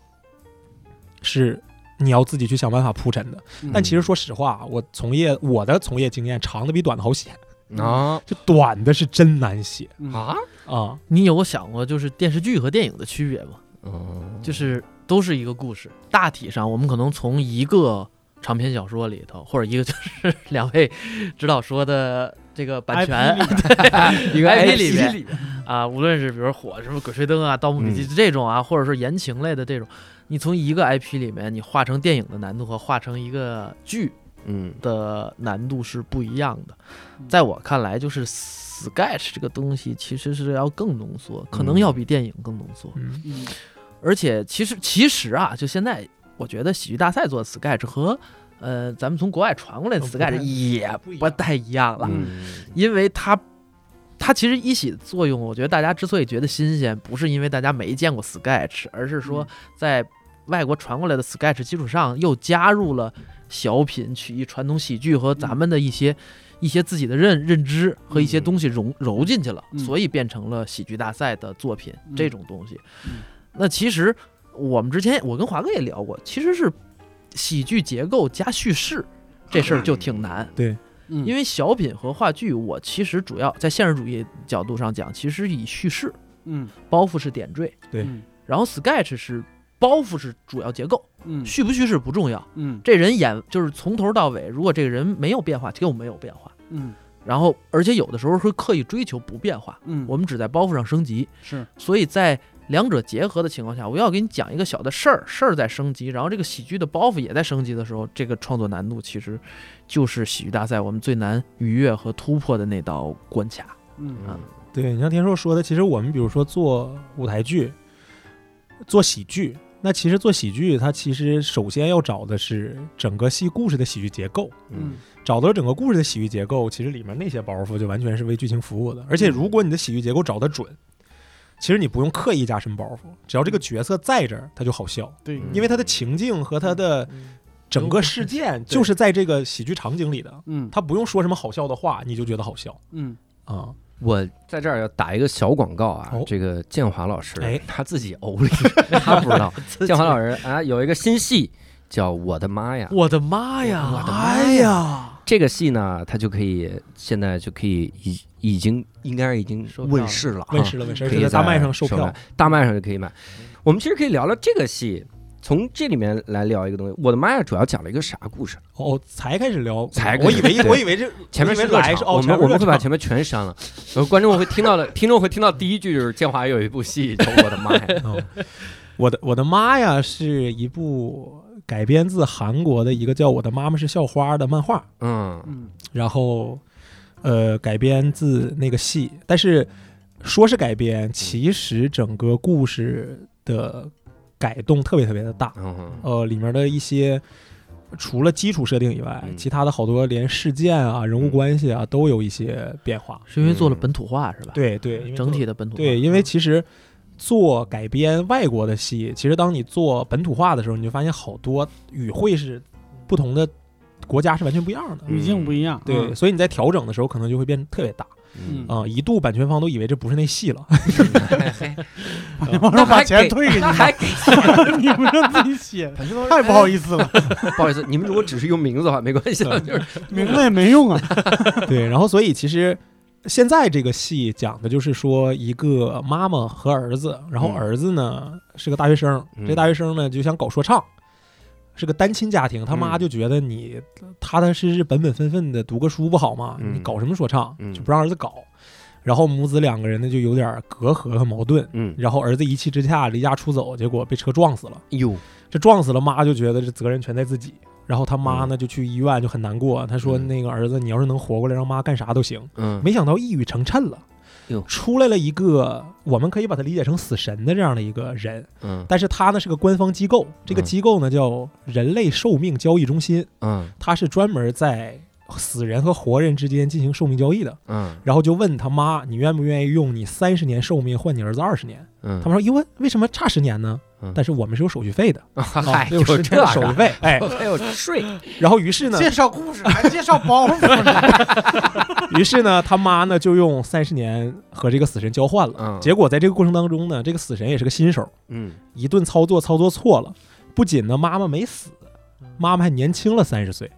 是你要自己去想办法铺陈的。嗯但其实说实话，我从业我的从业经验，长的比短的好写，啊。就短的是真难写。嗯。啊，啊。你有想过就是电视剧和电影的区别吗？嗯，就是都是一个故事，大体上我们可能从一个长篇小说里头，或者一个就是两位指导说的这个版权一个 IP IP 里面，啊，无论是比如火什么《鬼吹灯》啊、《盗墓笔记》这种啊，或者说言情类的这种，你从一个 IP 里面你画成电影的难度和画成一个剧嗯。的难度是不一样的。在我看来，就是 Sketch 这个东西其实是要更浓缩，可能要比电影更浓缩。而且其实其实啊，就现在我觉得喜剧大赛做的 Sketch 和呃咱们从国外传过来的 Sketch 也不太一样了，嗯。因为它。它其实一起的作用，我觉得大家之所以觉得新鲜，不是因为大家没见过 Sketch，而是说在外国传过来的 Sketch 基础上，又加入了小品、曲艺、传统喜剧和咱们的一些、一些自己的认认知和一些嗯。东西融揉进去了，嗯。所以变成了喜剧大赛的作品、嗯。这种东西。嗯。那其实我们之前我跟华哥也聊过，其实是喜剧结构加叙事这事儿就挺难。对，嗯。因为小品和话剧，我其实主要在现实主义角度上讲，其实以叙事嗯。包袱是点缀，对。嗯。然后 sketch 是包袱是主要结构，嗯叙不叙事不重要。嗯这人演就是从头到尾，如果这个人没有变化，就没有变化。嗯然后，而且有的时候会刻意追求不变化，嗯，我们只在包袱上升级。是所以在两者结合的情况下，我要给你讲一个小的事儿，事儿在升级，然后这个喜剧的包袱也在升级的时候，这个创作难度其实就是喜剧大赛我们最难逾越和突破的那道关卡。嗯啊对你像天硕说的，其实我们比如说做舞台剧、做喜剧，那其实做喜剧，它其实首先要找的是整个戏故事的喜剧结构。嗯。找到了整个故事的喜剧结构，其实里面那些包袱就完全是为剧情服务的。而且如果你的喜剧结构找得准，其实你不用刻意加深包袱，只要这个角色在这儿，他就好笑，对。嗯因为他的情境和他的整个事件就是在这个喜剧场景里的，嗯。他不用说什么好笑的话，你就觉得好笑嗯。啊。我在这儿要打一个小广告啊，哦这个建华老师，哎他自己欧里，他不知道。建华老师啊，有一个新戏叫《我的妈呀》，我的妈呀！我的妈哎呀！这个戏呢，它就可以现在就可以已已经应该是已经问世了，问世了问世，了可以在大麦上售票大麦上就可以买。我们其实可以聊聊这个戏，从这里面来聊一个东西。我的妈呀，主要讲了一个啥故事？哦，才开始聊，才我以为我以为这前面是来是哦，我们我们会把前面全删了，然后观众会听到的，听众会听到第一句就是建华有一部戏，叫我的妈呀！哦我的我的妈呀，是一部改编自韩国的一个叫《我的妈妈是校花》的漫画，嗯嗯然后呃改编自那个戏，但是说是改编，其实整个故事的改动特别特别的大，嗯呃，里面的一些。除了基础设定以外，嗯其他的好多连事件啊、人物关系啊都有一些变化。是因为做了本土化是吧？，对对，整体的本土化。对，因为其实做改编外国的戏，其实当你做本土化的时候，你就发现好多语汇是不同的国家是完全不一样的。语境不一样。对，嗯所以你在调整的时候，可能就会变得特别大嗯啊、一度版权方都以为这不是那戏了。版权方说把钱退给你们，还给 你们让自己写，太不好意思了，不好意思，你们如果只是用名字的话，没关系的，就是名字也没用啊。对，然后所以其实现在这个戏讲的就是说一个妈妈和儿子，然后嗯儿子呢是个大学生，嗯这大学生呢就想搞说唱。是个单亲家庭，他妈嗯就觉得你踏踏实实、本本分分的读个书不好吗？嗯你搞什么说唱？嗯就不让儿子搞。然后母子两个人呢就有点隔阂和矛盾。嗯，然后儿子一气之下离家出走，结果被车撞死了。哟，这撞死了，妈就觉得这责任全在自己。然后他妈呢就去医院就很难过，他说嗯那个儿子你要是能活过来，让妈干啥都行。嗯，没想到一语成谶了哟，出来了一个我们可以把它理解成死神的这样的一个人，嗯。但是他呢是个官方机构，这个嗯机构呢叫人类寿命交易中心，嗯。他是专门在死人和活人之间进行寿命交易的。嗯。然后就问他妈，你愿不愿意用你三十年寿命换你儿子二十年？嗯，他们说，一问为什么差十年呢嗯？但是我们是有手续费的，嗨，有就这十年的手续费，哎，还有税，然后于是呢，介绍故事还介绍包袱，于是呢，他妈呢就用三十年和这个死神交换了。嗯。结果在这个过程当中呢，这个死神也是个新手，嗯。一顿操作操作错了，不仅呢妈妈没死，妈妈还年轻了三十岁，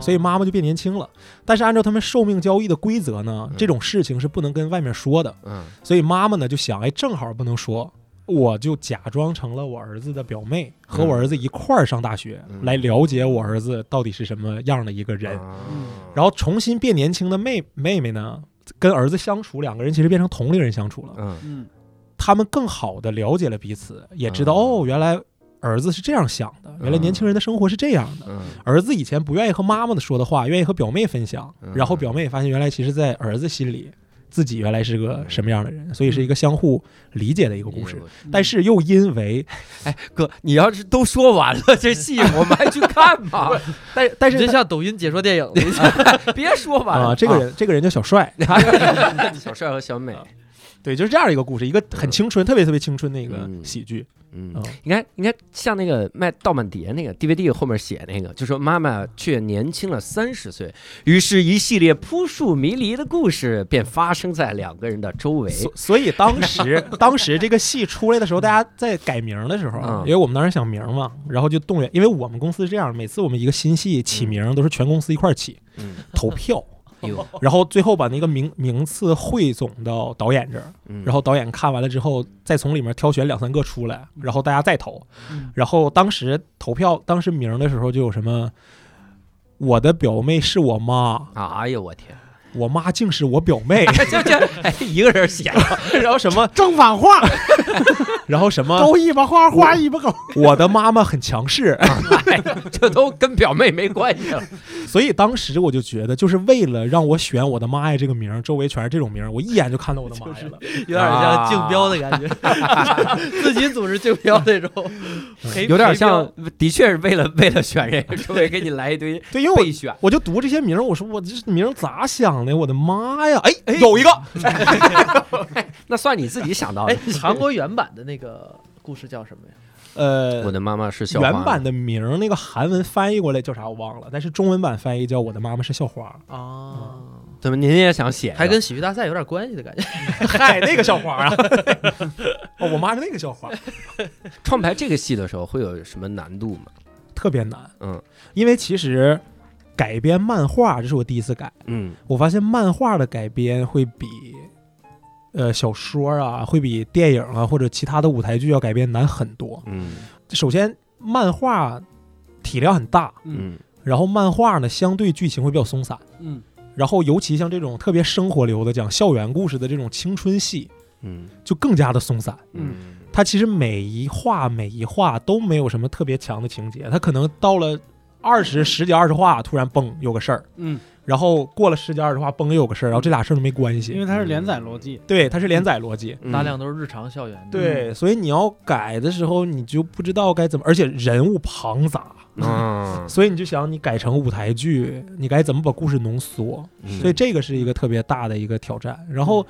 所以妈妈就变年轻了。但是按照他们寿命交易的规则呢嗯，这种事情是不能跟外面说的，嗯。所以妈妈呢就想，哎，正好不能说。我就假装成了我儿子的表妹，和我儿子一块儿上大学，嗯。来了解我儿子到底是什么样的一个人。啊。然后重新变年轻的妹妹妹呢，跟儿子相处，两个人其实变成同龄人相处了。嗯。嗯。他们更好的了解了彼此，也知道、嗯。哦，原来儿子是这样想的，原来年轻人的生活是这样的。嗯。儿子以前不愿意和妈妈的说的话，愿意和表妹分享，嗯。然后表妹也发现原来其实，在儿子心里，自己原来是个什么样的人，所以是一个相互理解的一个故事。但是又因为，哎，哥，你要是都说完了这戏，我们还去看吗？但但是就是像抖音解说电影，别说完啊、了，这个人、这个人叫小帅，小帅和小美，对，就是这样一个故事，一个很青春、特别特别青春的一个嗯。喜剧。嗯。嗯，你看，你看，像那个卖盗版碟那个 DVD 后面写那个，就说妈妈却年轻了三十岁，于是，一系列扑朔迷离的故事便发生在两个人的周围。所所以当时 当时这个戏出来的时候，大家在改名的时候，嗯。因为我们当时想名嘛，然后就动员，因为我们公司是这样，每次我们一个新戏起名都是全公司一块儿起嗯，投票，有，然后最后把那个名名次汇总到导演这儿，嗯。然后导演看完了之后，再从里面挑选两三个出来，然后大家再投。嗯。然后当时投票当时名的时候就有什么，我的表妹是我妈，哎呦我天，我妈竟是我表妹，这这哎一个人写了，然后什么，正反话，然后什么，狗尾巴花，花尾巴狗。我的妈妈很强势，哎这都跟表妹没关系了。所以当时我就觉得，就是为了让我选我的妈呀这个名儿，周围全是这种名儿，我一眼就看到我的妈呀了。有点像竞标的感觉，自己组织竞标那种，有点像，的确是为了为了选人，周围给你来一堆对，因为我。我就读这些名儿，我说我这名儿咋想的？我的妈呀！哎，有一个，那算你自己想到的哎。，韩国原版的那个故事叫什么呀？呃，我的妈妈是校花原版的名儿那个韩文翻译过来叫啥我忘了，但是中文版翻译叫我的妈妈是校花。啊，怎么您也想写？还跟喜剧大赛有点关系的感觉。嗨，那个校花啊！哦，我妈是那个校花，创排这个戏的时候会有什么难度吗？特别难。嗯因为其实改编漫画，这是我第一次改。嗯。我发现漫画的改编会比呃小说啊，会比电影啊或者其他的舞台剧要改编难很多。嗯。首先，漫画体量很大，嗯。然后漫画呢相对剧情会比较松散，嗯。然后尤其像这种特别生活流的讲校园故事的这种青春戏，嗯。就更加的松散。嗯。它其实每一画每一画都没有什么特别强的情节，它可能到了二十十几二十话，突然嘣有个事儿，嗯，然后过了十几二十话嘣又有个事儿，然后这俩事儿都没关系因。为它是连载逻辑，对，它是连载逻辑。嗯大量都是日常校园的。对，所以你要改的时候，你就不知道该怎么，而且人物庞杂，嗯，所以你就想你改成舞台剧，你该怎么把故事浓缩？嗯所以这个是一个特别大的一个挑战。然后，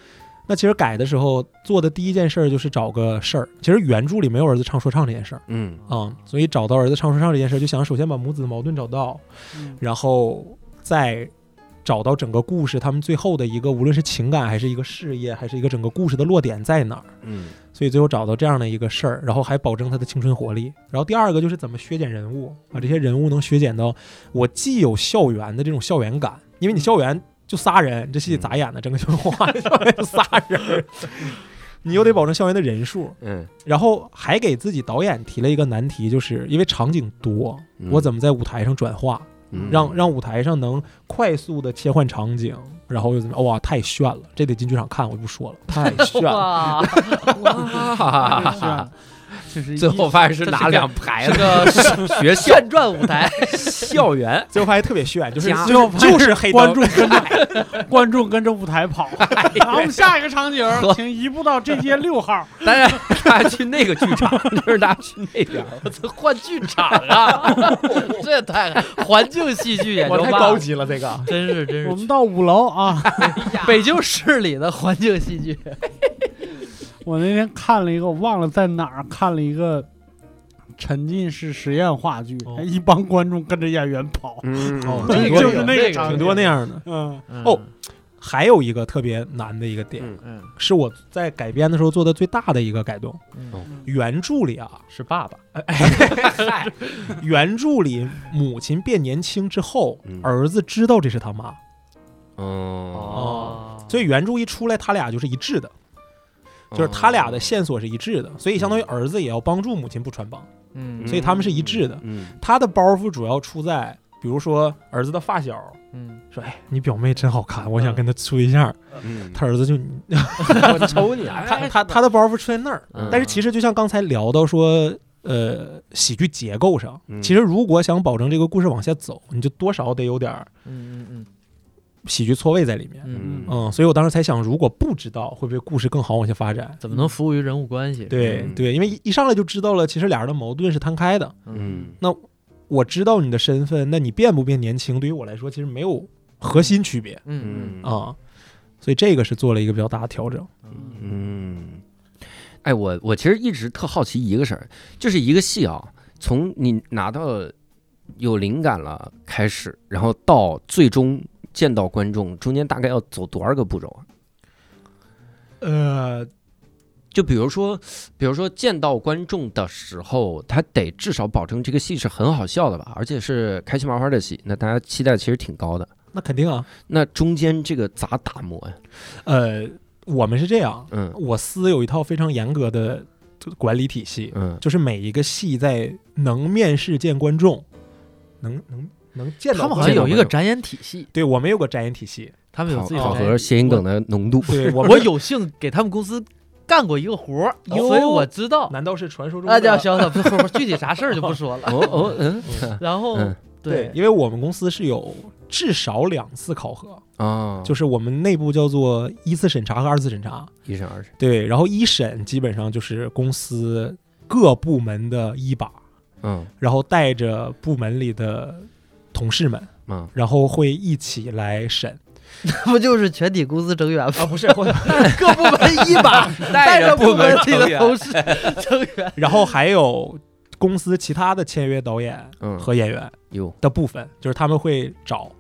那其实改的时候做的第一件事儿就是找个事儿。其实原著里没有儿子唱说唱这件事儿嗯啊、所以找到儿子唱说唱这件事儿，就想首先把母子的矛盾找到，嗯然后再找到整个故事他们最后的一个，无论是情感还是一个事业，还是一个整个故事的落点在哪儿。嗯所以最后找到这样的一个事儿，然后还保证他的青春活力。然后第二个就是怎么削减人物，把这些人物能削减到我既有校园的这种校园感，因为你校园就仨人，这戏咋演的？整个校园就仨人，你又得保证校园的人数，嗯，然后还给自己导演提了一个难题，就是因为场景多，我怎么在舞台上转化，嗯让让舞台上能快速的切换场景，然后又怎么？哇，太炫了！这得进剧场看，我就不说了，太炫了。就是最后发现是拿两排是的个 学校。旋转舞台，校园，最后发现特别炫，就是最后发现就是黑观众跟着 观众跟着舞台跑，然后我们下一个场景，请移步到这街六号。当然大家去那个剧场，就是大家去那边换剧场啊！这也太环境戏剧也我就罢了，太高级了，这个。真是真是。我们到五楼啊！北京市里的环境戏剧。我那天看了一个，我忘了在哪儿看了一个沉浸式实验话剧，哦一帮观众跟着演员跑。嗯哦这挺多就是那个这场景挺多那样的。嗯哦还有一个特别难的一个点，嗯嗯是我在改编的时候做的最大的一个改动。嗯，原著里啊，是爸爸，原著里母亲变年轻之后，嗯儿子知道这是他妈，哦，哦，所以原著一出来，他俩就是一致的，就是他俩的线索是一致的，所以相当于儿子也要帮助母亲不穿帮，嗯。所以他们是一致的。嗯他的包袱主要出在，比如说儿子的发小嗯，说：“哎，你表妹真好看，我想跟她处对象。”嗯，他儿子就 我抽你，他哎他他的包袱出在那儿。嗯。但是其实就像刚才聊到说，呃，喜剧结构上，嗯。其实如果想保证这个故事往下走，你就多少得有点儿嗯嗯嗯喜剧错位在里面。嗯所以我当时才想，如果不知道，会不会故事更好往下发展？怎么能服务于人物关系？嗯对对，因为一一上来就知道了，其实俩人的矛盾是摊开的。嗯那我知道你的身份，那你变不变年轻，对于我来说其实没有核心区别嗯嗯啊、所以这个是做了一个比较大的调整。嗯嗯，哎，我我其实一直特好奇一个事儿，就是一个戏啊，从你拿到有灵感了开始，然后到最终见到观众，中间大概要走多少个步骤啊？呃，就比如说，比如说见到观众的时候，他得至少保证这个戏是很好笑的吧，而且是开心麻花的戏，那大家期待其实挺高的。那肯定啊。那中间这个咋打磨呀？呃，我们是这样，嗯我司有一套非常严格的管理体系，嗯就是每一个戏在能面试见观众，能能能见到他们好像有一个展演体系，对我们有个展演体系，他们有自己考核谐音梗的浓度。对我我有幸给他们公司干过一个活儿，哟所以我知道。难道是传说中啊，叫的？小小不不，具体啥事儿就不说了。哦哦嗯然后嗯对，因为我们公司是有至少两次考核，啊，就是我们内部叫做一次审查和二次审查。一审二审。对，然后一审基本上就是公司各部门的一把，嗯然后带着部门里的同事们，嗯然后会一起来审。那不就是全体公司成员吗？啊，不是，或 各部门一把，带着部门的同事成员。然后还有公司其他的签约导演嗯和演员哟的部分，就是他们会找。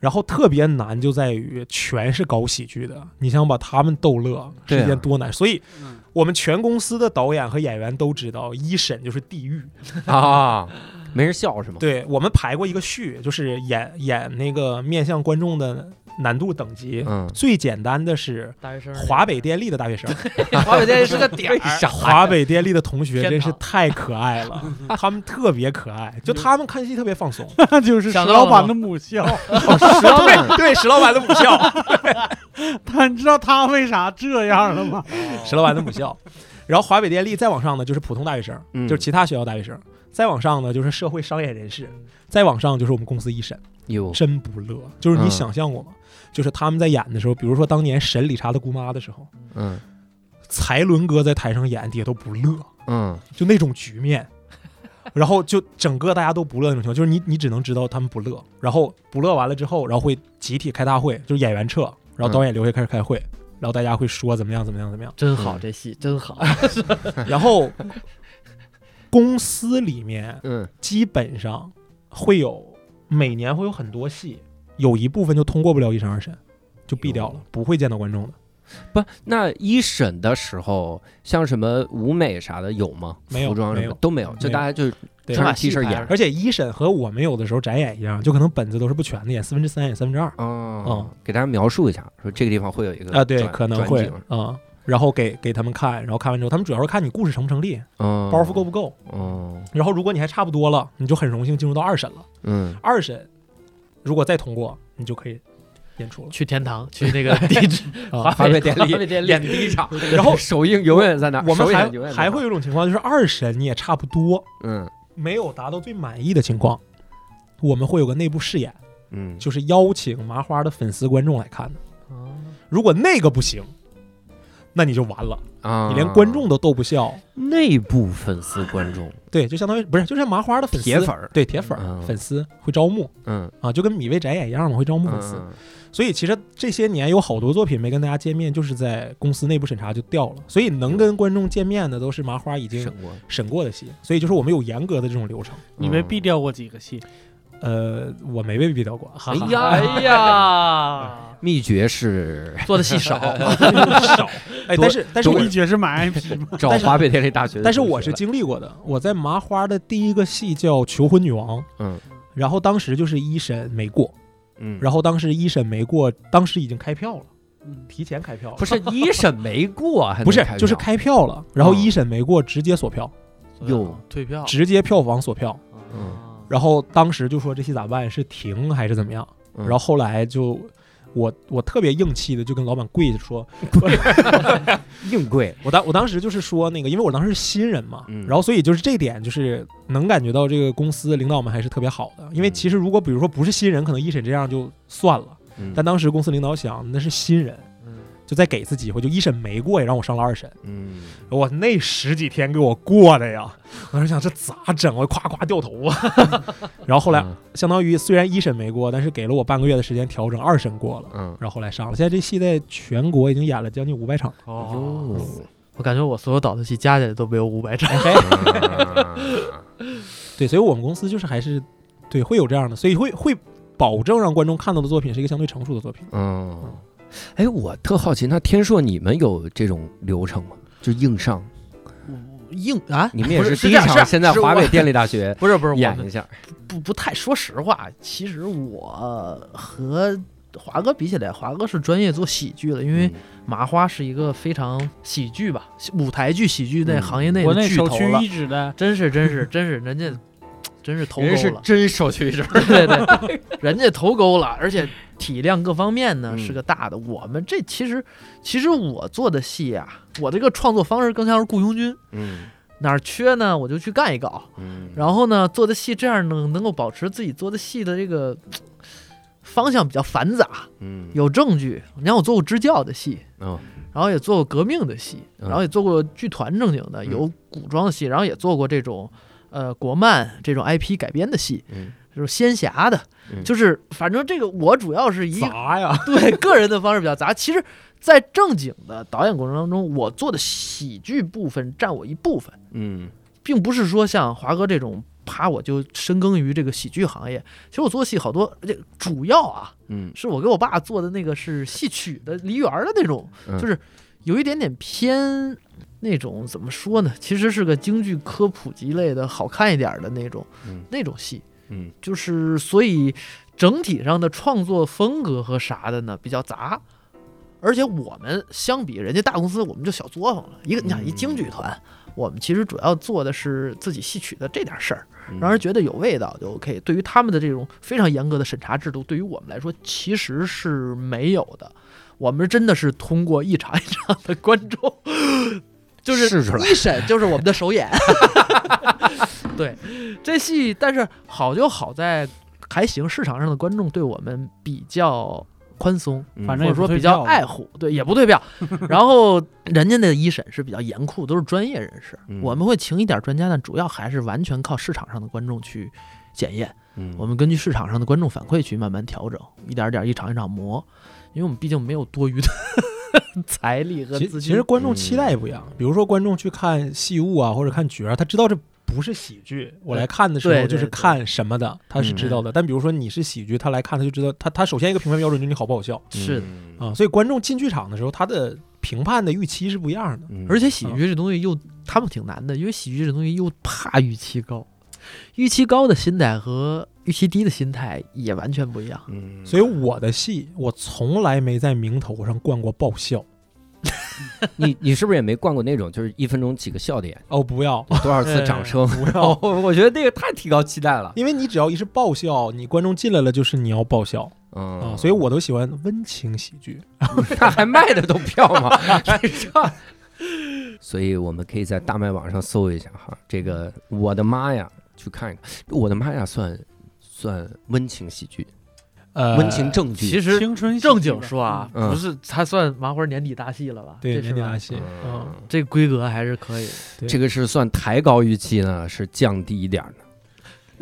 然后特别难就在于全是搞喜剧的，你想把他们逗乐是一件多难。所以嗯我们全公司的导演和演员都知道，一审就是地狱。啊，没人笑是吗？对我们排过一个序，就是演演那个面向观众的难度等级，嗯，最简单的是大学生华北电力的大学生。华北电力是个点儿，华北电力的同学真是太可爱了，他们特别可爱，就他们看戏特别放松。那就是石老板的母校。石老板对对，石老板的母校，他你知道他为啥这样了吗？石老板的母校。然后华北电力再往上呢，就是普通大学生，嗯就是其他学校大学生。再往上呢，就是社会商业人士。再往上就是我们公司一审，哟，真不乐。就是你嗯想象过吗？就是他们在演的时候，比如说当年审理查的姑妈的时候，嗯才伦哥在台上演，底下都不乐，嗯就那种局面。然后就整个大家都不乐那种情况，就是你你只能知道他们不乐，然后不乐完了之后，然后会集体开大会，就是演员撤，然后导演留下开始开会，然后大家会说怎么样怎么样怎么样，真好，嗯这戏真好。然后公司里面嗯。基本上会有每年会有很多戏，有一部分就通过不了一审二审，就毙掉了，不会见到观众的。不，那一审的时候，像什么舞美啥的有吗？没有服装什没有么都没有，就大家就是对穿着把戏 T 恤演。而且一审和我们有的时候展演一样，就可能本子都是不全的，演四分之三，演三分之二。哦嗯，给大家描述一下，说这个地方会有一个啊，对，可能会转景。啊、然后给给他们看，然后看完之后，他们主要是看你故事成不成立，嗯，包袱够不够。哦，然后如果你还差不多了，你就很荣幸进入到二审了。嗯，二审如果再通过，你就可以演出了。去天堂，去那个地址啊华北电力。华北电力。演第一场，然后首映永远在那我们还还会有一种情况，就是二审你也差不多嗯。没有达到最满意的情况，我们会有个内部试演，嗯，就是邀请麻花的粉丝观众来看的。哦。如果那个不行，那你就完了，啊，你连观众都逗不笑。内部粉丝观众。对，就相当于不是，就像麻花的粉丝。铁粉儿，对铁粉儿、嗯。粉丝会招募。嗯，啊，就跟米未展演一样嘛，会招募粉丝。嗯。所以其实这些年有好多作品没跟大家见面，就是在公司内部审查就掉了。所以能跟观众见面的都是麻花已经审过，的戏，所以就是我们有严格的这种流程。你被毙掉过几个戏？呃，我没被毙掉过，哈哈。哎呀。哎呀，秘诀是 做的戏少，少。哎，但是但是我一绝是买 IP 吗？找华北电力大学但是我是经历过的，我在麻花的第一个戏叫《求婚女王》，嗯。然后当时就是一审没过，嗯，然后当时一审没过，当时已经开票了，提前开票了，不是 一审没过，不是就是开票了，然后嗯。一审没过，直接锁票，哟。退票，直接票房锁票。嗯然后当时就说这戏咋办？是停还是怎么样？嗯然后后来就我我特别硬气的就跟老板跪着说，硬跪，我当我当时就是说那个，因为我当时是新人嘛，嗯然后所以就是这点就是能感觉到这个公司领导们还是特别好的。因为嗯其实如果比如说不是新人，可能一审这样就算了，嗯但当时公司领导想那是新人，嗯就再给一次机会，就一审没过也让我上了二审。嗯我那十几天给我过的呀，我当时想这咋整？我夸夸掉头啊！然后后来嗯相当于虽然一审没过，但是给了我半个月的时间调整，二审过了。嗯，然后后来上了，现在这戏在全国已经演了将近五百场。哦，哟，我感觉我所有导的戏加起来都没有五百场。对，所以我们公司就是还是对会有这样的，所以会会保证让观众看到的作品是一个相对成熟的作品。嗯，哎，我特好奇，那天硕你们有这种流程吗？就硬上，硬啊，你们也是第一场，现在华北电力大学不是不是我们演一下，不不太说实话，其实我和华哥比起来，华哥是专业做喜剧的，因为嗯麻花是一个非常喜剧吧，舞台剧喜剧那嗯行业内的国内巨头了首屈一，指的，真是真是真是人家 真是头人是钩了，真首屈一指，对对对，人家头钩了，而且体量各方面呢嗯是个大的。我们这其实其实我做的戏啊，我这个创作方式更像是雇佣军，嗯哪儿缺呢我就去干一搞，嗯，然后呢，做的戏这样能能够保持自己做的戏的这个 方向比较繁杂，嗯有证据。你看我做过支教的戏，哦然后也做过革命的戏，嗯然后也做过剧团正经的，嗯有古装的戏，然后也做过这种呃国漫这种 IP 改编的戏，嗯就是仙侠的，嗯就是反正这个我主要是以杂呀，对个人的方式比较杂。其实，在正经的导演过程当中，我做的喜剧部分占我一部分。嗯并不是说像华哥这种，啪我就深耕于这个喜剧行业。其实我做戏好多，这主要啊嗯，是我给我爸做的那个是戏曲的梨园儿的那种，嗯就是有一点点偏那种怎么说呢？其实是个京剧科普级类的，好看一点的那种嗯那种戏。嗯就是所以整体上的创作风格和啥的呢比较杂，而且我们相比人家大公司，我们就小作坊了。一个你想一京剧团，我们其实主要做的是自己戏曲的这点事儿，嗯让人觉得有味道就 OK。对于他们的这种非常严格的审查制度，对于我们来说其实是没有的。我们真的是通过一场一场的观众，就是一审就是我们的首演。对，这戏但是好就好在还行，市场上的观众对我们比较宽松，嗯反正或者说比较爱护，对，也不对票。然后人家的一审是比较严酷，都是专业人士，嗯我们会请一点专家，但主要还是完全靠市场上的观众去检验。嗯我们根据市场上的观众反馈去慢慢调整，一点点一场一场磨，因为我们毕竟没有多余的 财力和其资金。其实观众期待也不一样，比如说观众去看戏物啊，或者看角儿，他知道这不是喜剧，我来看的时候就是看什么的，他是知道的。但比如说你是喜剧，他来看他就知道，他他首先一个评判标准就是你好不好笑。是。的，嗯啊，所以观众进剧场的时候，他的评判的预期是不一样的。嗯。而且喜剧这东西又他们挺难的，因为喜剧这东西又怕预期高，预期高的心态和预期低的心态也完全不一样。嗯所以我的戏，我从来没在名头上灌过爆笑。你你是不是也没灌过那种，就是一分钟几个笑点，哦，不要，多少次掌 声？不要 哦，我觉得那个太提高期待了。因为你只要一是爆笑，你观众进来了就是你要爆笑嗯啊，所以我都喜欢温情喜剧。他还卖得动票吗？所以我们可以在大麦网上搜一下哈，这个我的妈呀，去看一看。我的妈呀，算算温情喜剧，呃，温情正剧。其实青春正经说啊，嗯不是它算麻花年底大戏了吧？对这是吧年底大戏，嗯嗯，这规格还是可以这个是算抬高预期呢，是降低一点的。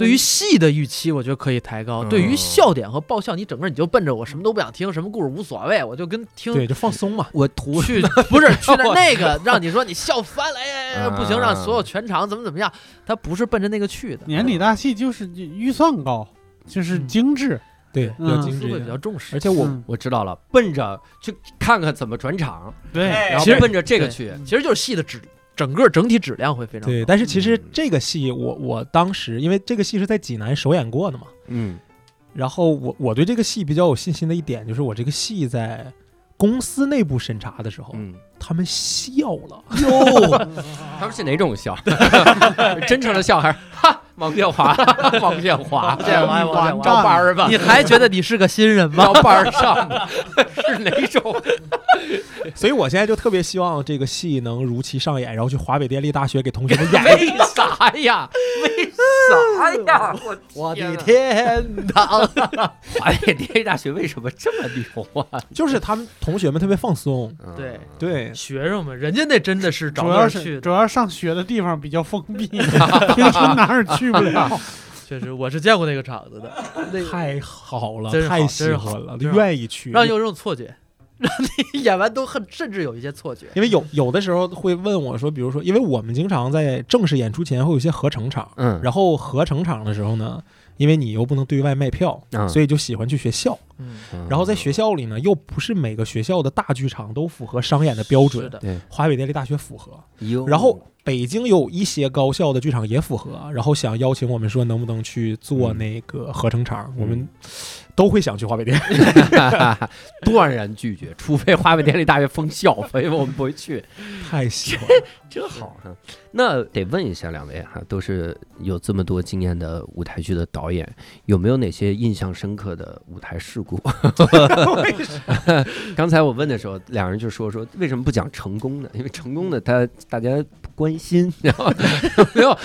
对于戏的预期，我觉得可以抬高；嗯对于笑点和爆笑，你整个你就奔着我什么都不想听，什么故事无所谓，我就跟听对，就放松嘛。我图去不是 去那那个让你说你笑翻了，哎哎哎不行，啊让所有全场怎么怎么样，他不是奔着那个去的。年底大戏就是预算高，就是嗯精致。对，嗯要精致一点。较重视，而且我嗯我知道了，奔着去看看怎么转场，对，然后其实奔着这个去。其实就是戏的质，整个整体质量会非常对，但是其实嗯这个戏我我当时因为这个戏是在济南首演过的嘛，嗯然后我我对这个戏比较有信心的一点就是我这个戏在公司内部审查的时候，嗯，他们笑了。哟，他们是哪种笑？真诚的笑还是哈 王建华？王建华，王建华王建华照班儿吧？你还觉得你是个新人吗？照班儿上的是哪种？所以我现在就特别希望这个戏能如期上演，然后去华北电力大学给同学们演 为啥呀？为啥呀？我 我的天天堂！华北电力大学为什么这么牛啊？就是他们同学们特别放松。对对，学生们，人家那真的是找主要去主要上学的地方比较封闭，平时哪儿去不了。确实，我是见过那个场子的，太好了太喜欢了，愿意去。让你有这种错觉，让你演完都很甚至有一些错觉。因为有有的时候会问我说，比如说，因为我们经常在正式演出前会有一些合成场，嗯，然后合成场的时候呢，因为你又不能对外卖票，嗯所以就喜欢去学校。嗯，然后在学校里呢，又不是每个学校的大剧场都符合商演的标准，是的，对，华北电力大学符合。然后北京有一些高校的剧场也符合，然后想邀请我们说能不能去做那个合成场，我们都会想去华北电。断然拒绝，除非华北电力大学封校，所以我们不会去。太喜欢了，真好哈！那得问一下两位哈，都是有这么多经验的舞台剧的导演，有没有哪些印象深刻的舞台事故？刚才我问的时候，两人就说说为什么不讲成功的？因为成功的他大家不关心，然后有没有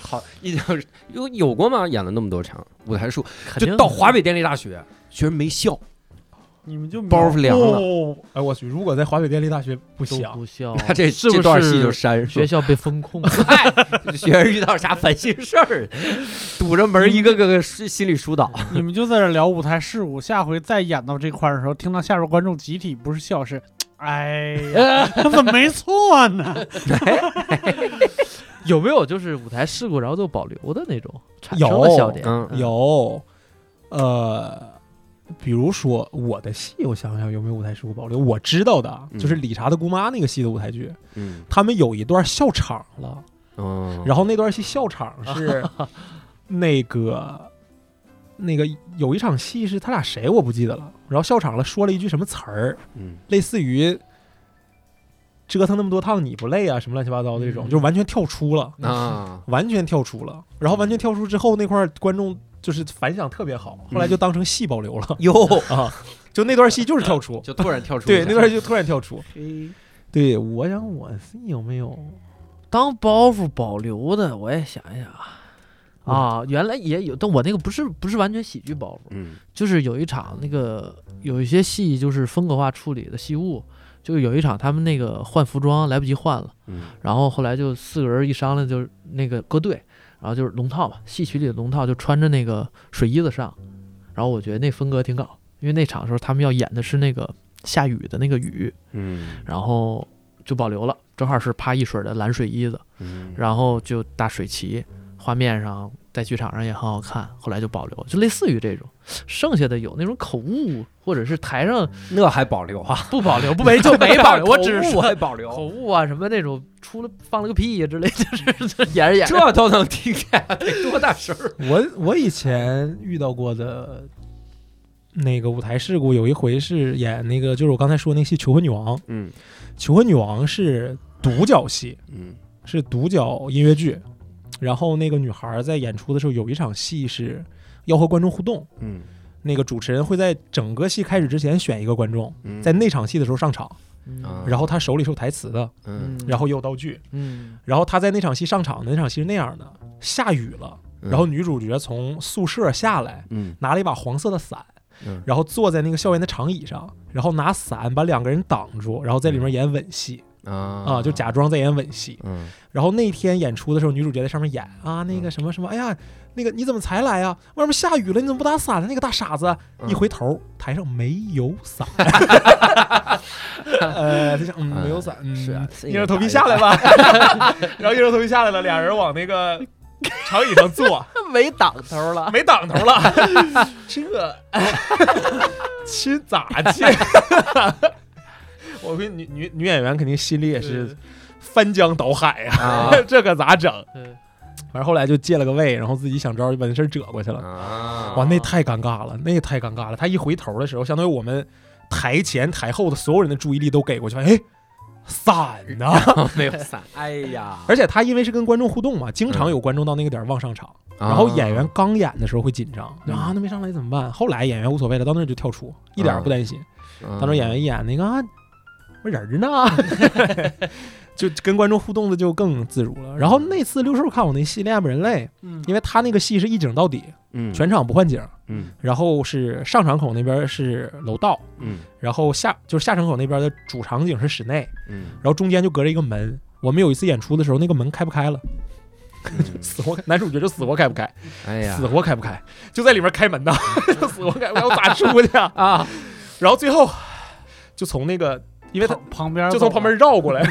好印象有有过吗？演了那么多场舞台术，就到华北电力大学，学生没笑，你们就包袱凉了哦哎，我去，如果在华北电力大学不都想，不笑。那这这段戏就删学校被封控 学生遇到啥烦心事儿，堵着门一个个个心心理疏导。你们就在这聊舞台事务，下回再演到这块儿的时候，听到下边观众集体不是笑是，哎呀，他 怎么没错呢？有没有就是舞台事故然后做保留的那种产有生的笑点？嗯有，呃，比如说我的戏，我想想有没有舞台事故保留。我知道的就是理查的姑妈那个戏的舞台剧，嗯他们有一段笑场了，嗯，然后那段戏笑场是 那个那个有一场戏是他俩谁我不记得了，然后笑场了说了一句什么词儿，嗯。类似于折腾那么多趟你不累啊什么乱七八糟的这种，嗯。就完全跳出了，啊，完全跳出了，然后完全跳出之后那块儿观众就是反响特别好，后来就当成戏保留了、哟，啊，就那段戏就是跳出，就突然跳出。一下，对，那段就突然跳出。对，我想我是有没有当包袱保留的，我也想一想啊，啊，原来也有，但我那个不是不是完全喜剧包袱，嗯。就是有一场那个有一些戏就是风格化处理的戏务，就是有一场他们那个换服装来不及换了，嗯。然后后来就四个人一商量，就是那个搁队，然后就是龙套嘛，戏曲里的龙套就穿着那个水衣子上，然后我觉得那风格挺搞，因为那场的时候他们要演的是那个下雨的那个雨，嗯然后就保留了，正好是趴一水的蓝水衣子，嗯，然后就大水旗，画面上在剧场上也很好看，后来就保留，就类似于这种。剩下的有那种口误，或者是台上那还保留啊？不保留，不没就没保留，我只是说还保留，口误啊什么那种出了放了个屁呀之类，就是演着演着这都能听见，得多大声儿？我我以前遇到过的那个舞台事故，有一回是演那个，就是我刚才说那戏《求婚女王》。嗯《求婚女王》是独角戏，嗯是独角音乐剧。然后那个女孩在演出的时候，有一场戏是要和观众互动。嗯。那个主持人会在整个戏开始之前选一个观众，嗯，在那场戏的时候上场，嗯。啊。然后他手里是有台词的，嗯然后也有道具。嗯。然后他在那场戏上场的那场戏是那样的：下雨了，然后女主角从宿舍下来，嗯。拿了一把黄色的伞，嗯然后坐在那个校园的长椅上，然后拿伞把两个人挡住，然后在里面演吻戏啊啊，就假装在演吻戏。嗯然后那天演出的时候，女主角在上面演啊，那个什么什么，哎呀，那个你怎么才来呀？外面下雨了，你怎么不打伞呢？那个大傻子！嗯一回头，台上没有伞。呃，他想，嗯，没有伞，嗯，是啊硬着头皮下来吧。然后硬着头皮下来了，俩人往那个长椅上坐，没挡头了，没挡头了，这亲咋亲？我跟女女女演员肯定心里也是翻江倒海呀、啊 这可咋整？嗯反正后来就借了个位，然后自己想招就把那事儿遮过去了。啊哇，那太尴尬了，那也太尴尬了。他一回头的时候，相当于我们台前台后的所有人的注意力都给过去了，哎，伞呢？没有伞，哎呀，而且他因为是跟观众互动嘛，经常有观众到那个点儿忘上场。然后演员刚演的时候会紧张嗯啊，那没上来怎么办？后来演员无所谓了，到那儿就跳出，一点儿不担心。嗯当时演员一演那个啊，我人儿呢，就跟观众互动的就更自如了。然后那次六兽看我那戏《恋爱不人类》，嗯。因为他那个戏是一景到底，嗯。全场不换景，嗯。然后是上场口那边是楼道，嗯。然后下就是下场口那边的主场景是室内，嗯。然后中间就隔着一个门。我们有一次演出的时候，那个门开不开了，死活男主角就死活开不开，哎呀。死活开不开，就在里面开门呢，就死活开不开，我咋出去啊？啊，然后最后就从那个，因为他旁旁边就从旁边绕过来，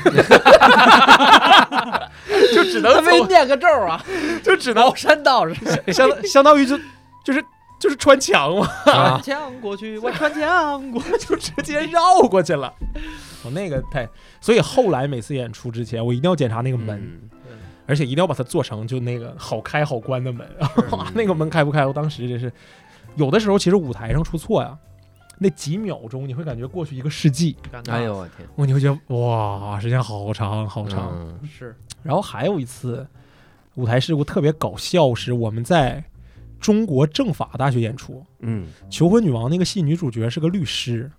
就只能他没念个咒啊，就只能茅山道士，相相当于就就是就是穿墙嘛，啊穿墙过去，我穿墙过，就直接绕过去了。我那个太，所以后来每次演出之前，我一定要检查那个门，嗯。而且一定要把它做成就那个好开好关的门。那个门开不开？我当时真是，有的时候其实舞台上出错呀，那几秒钟你会感觉过去一个世纪，哎呦我天，我你会觉得哇，时间好长好长。嗯。是。然后还有一次舞台事故特别搞笑，是我们在中国政法大学演出，嗯《求婚女王》那个戏女主角是个律师，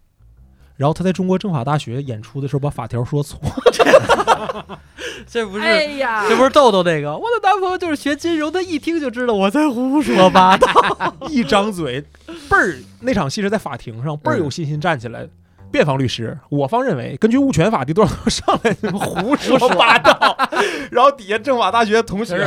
然后她在中国政法大学演出的时候把法条说错，这不是哎呀，这不是豆豆那个，我的男朋友就是学金融，的一听就知道我在胡说八道。一张嘴倍儿那场戏是在法庭上，倍儿有信心站起来。辩方律师，我方认为，根据物权法第多少多少上来，你们胡说八道。然后底下政法大学同学，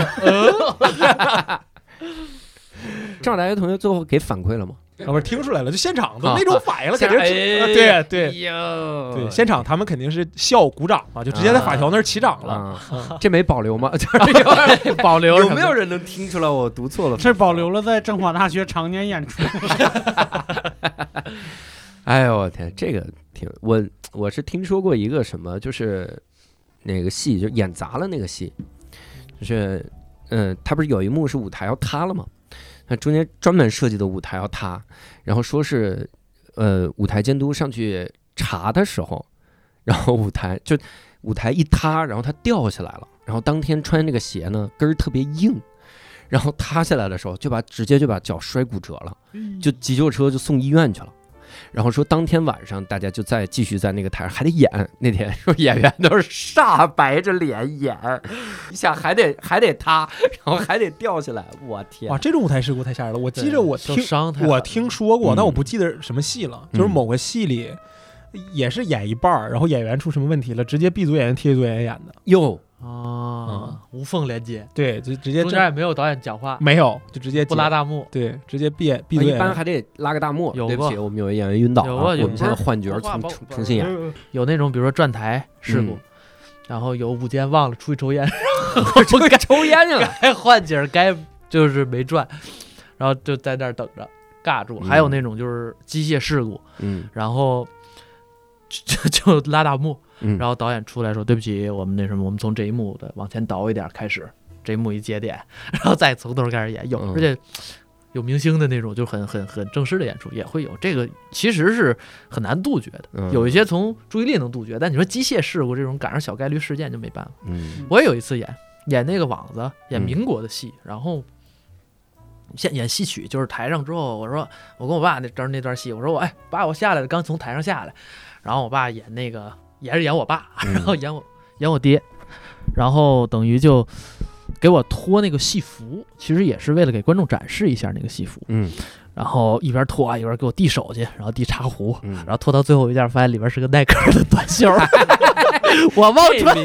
政法大学同学最后给反馈了吗？啊不是听出来了，就现场都啊那种反应了，肯定对对对，现场他们肯定是笑鼓掌嘛，就直接在法条那儿起掌了。啊，这没保留吗？就是 有保留有没有人能听出来我读错了？这保留了在政法大学常年演出。哎呦我天，这个挺我我是听说过一个什么，就是那个戏就演砸了那个戏，就是嗯、他不是有一幕是舞台要塌了吗？那中间专门设计的舞台要塌，然后说是呃舞台监督上去查的时候，然后舞台就舞台一塌，然后它掉下来了，然后当天穿那个鞋呢跟儿特别硬。然后塌下来的时候，就把直接就把脚摔骨折了，就急救车就送医院去了。然后说当天晚上大家就再继续在那个台上还得演，那天 说演员都是煞白着脸演，你想还得还得塌，然后还得掉下来，我天哇，！这种舞台事故太吓人了。我记着我听我听说过，嗯但我不记得什么戏了。就是嗯某个戏里也是演一半儿，然后演员出什么问题了，直接 B 组演员替 A 组演员演的。哟，啊，无缝连接，对，就直接中间也没有导演讲话，没有，就直接不拉大幕。对，直接 B 组一。般还得拉个大幕。有对不起，我们有位演员晕倒了，有过有我们现在换角重重重新演。有那种比如说转台事故嗯，然后有午间忘了出去抽烟，我该抽烟去了。该换景该就是没转，然后就在那儿等着尬住。还有那种就是机械事故，嗯然后就就就拉大幕，嗯，然后导演出来说：“对不起，我们那什么，我们从这一幕的往前倒一点开始，这一幕一节点，然后再从头开始演。有，嗯而且有明星的那种，就很很很正式的演出也会有。这个其实是很难杜绝的，嗯有一些从注意力能杜绝，但你说机械事故这种赶上小概率事件就没办法。嗯我也有一次演演那个网子，演嗯民国的戏，然后。现演戏曲，就是台上之后，我说我跟我爸那阵儿那段戏，我说我哎爸，我下来了，刚从台上下来，然后我爸演那个也是演我爸，嗯。然后演我演我爹，然后等于就给我脱那个戏服，其实也是为了给观众展示一下那个戏服，嗯。然后一边脱啊一边给我递手去，然后递茶壶，嗯，然后脱到最后一件，发现里边是个耐克的短袖儿，我忘穿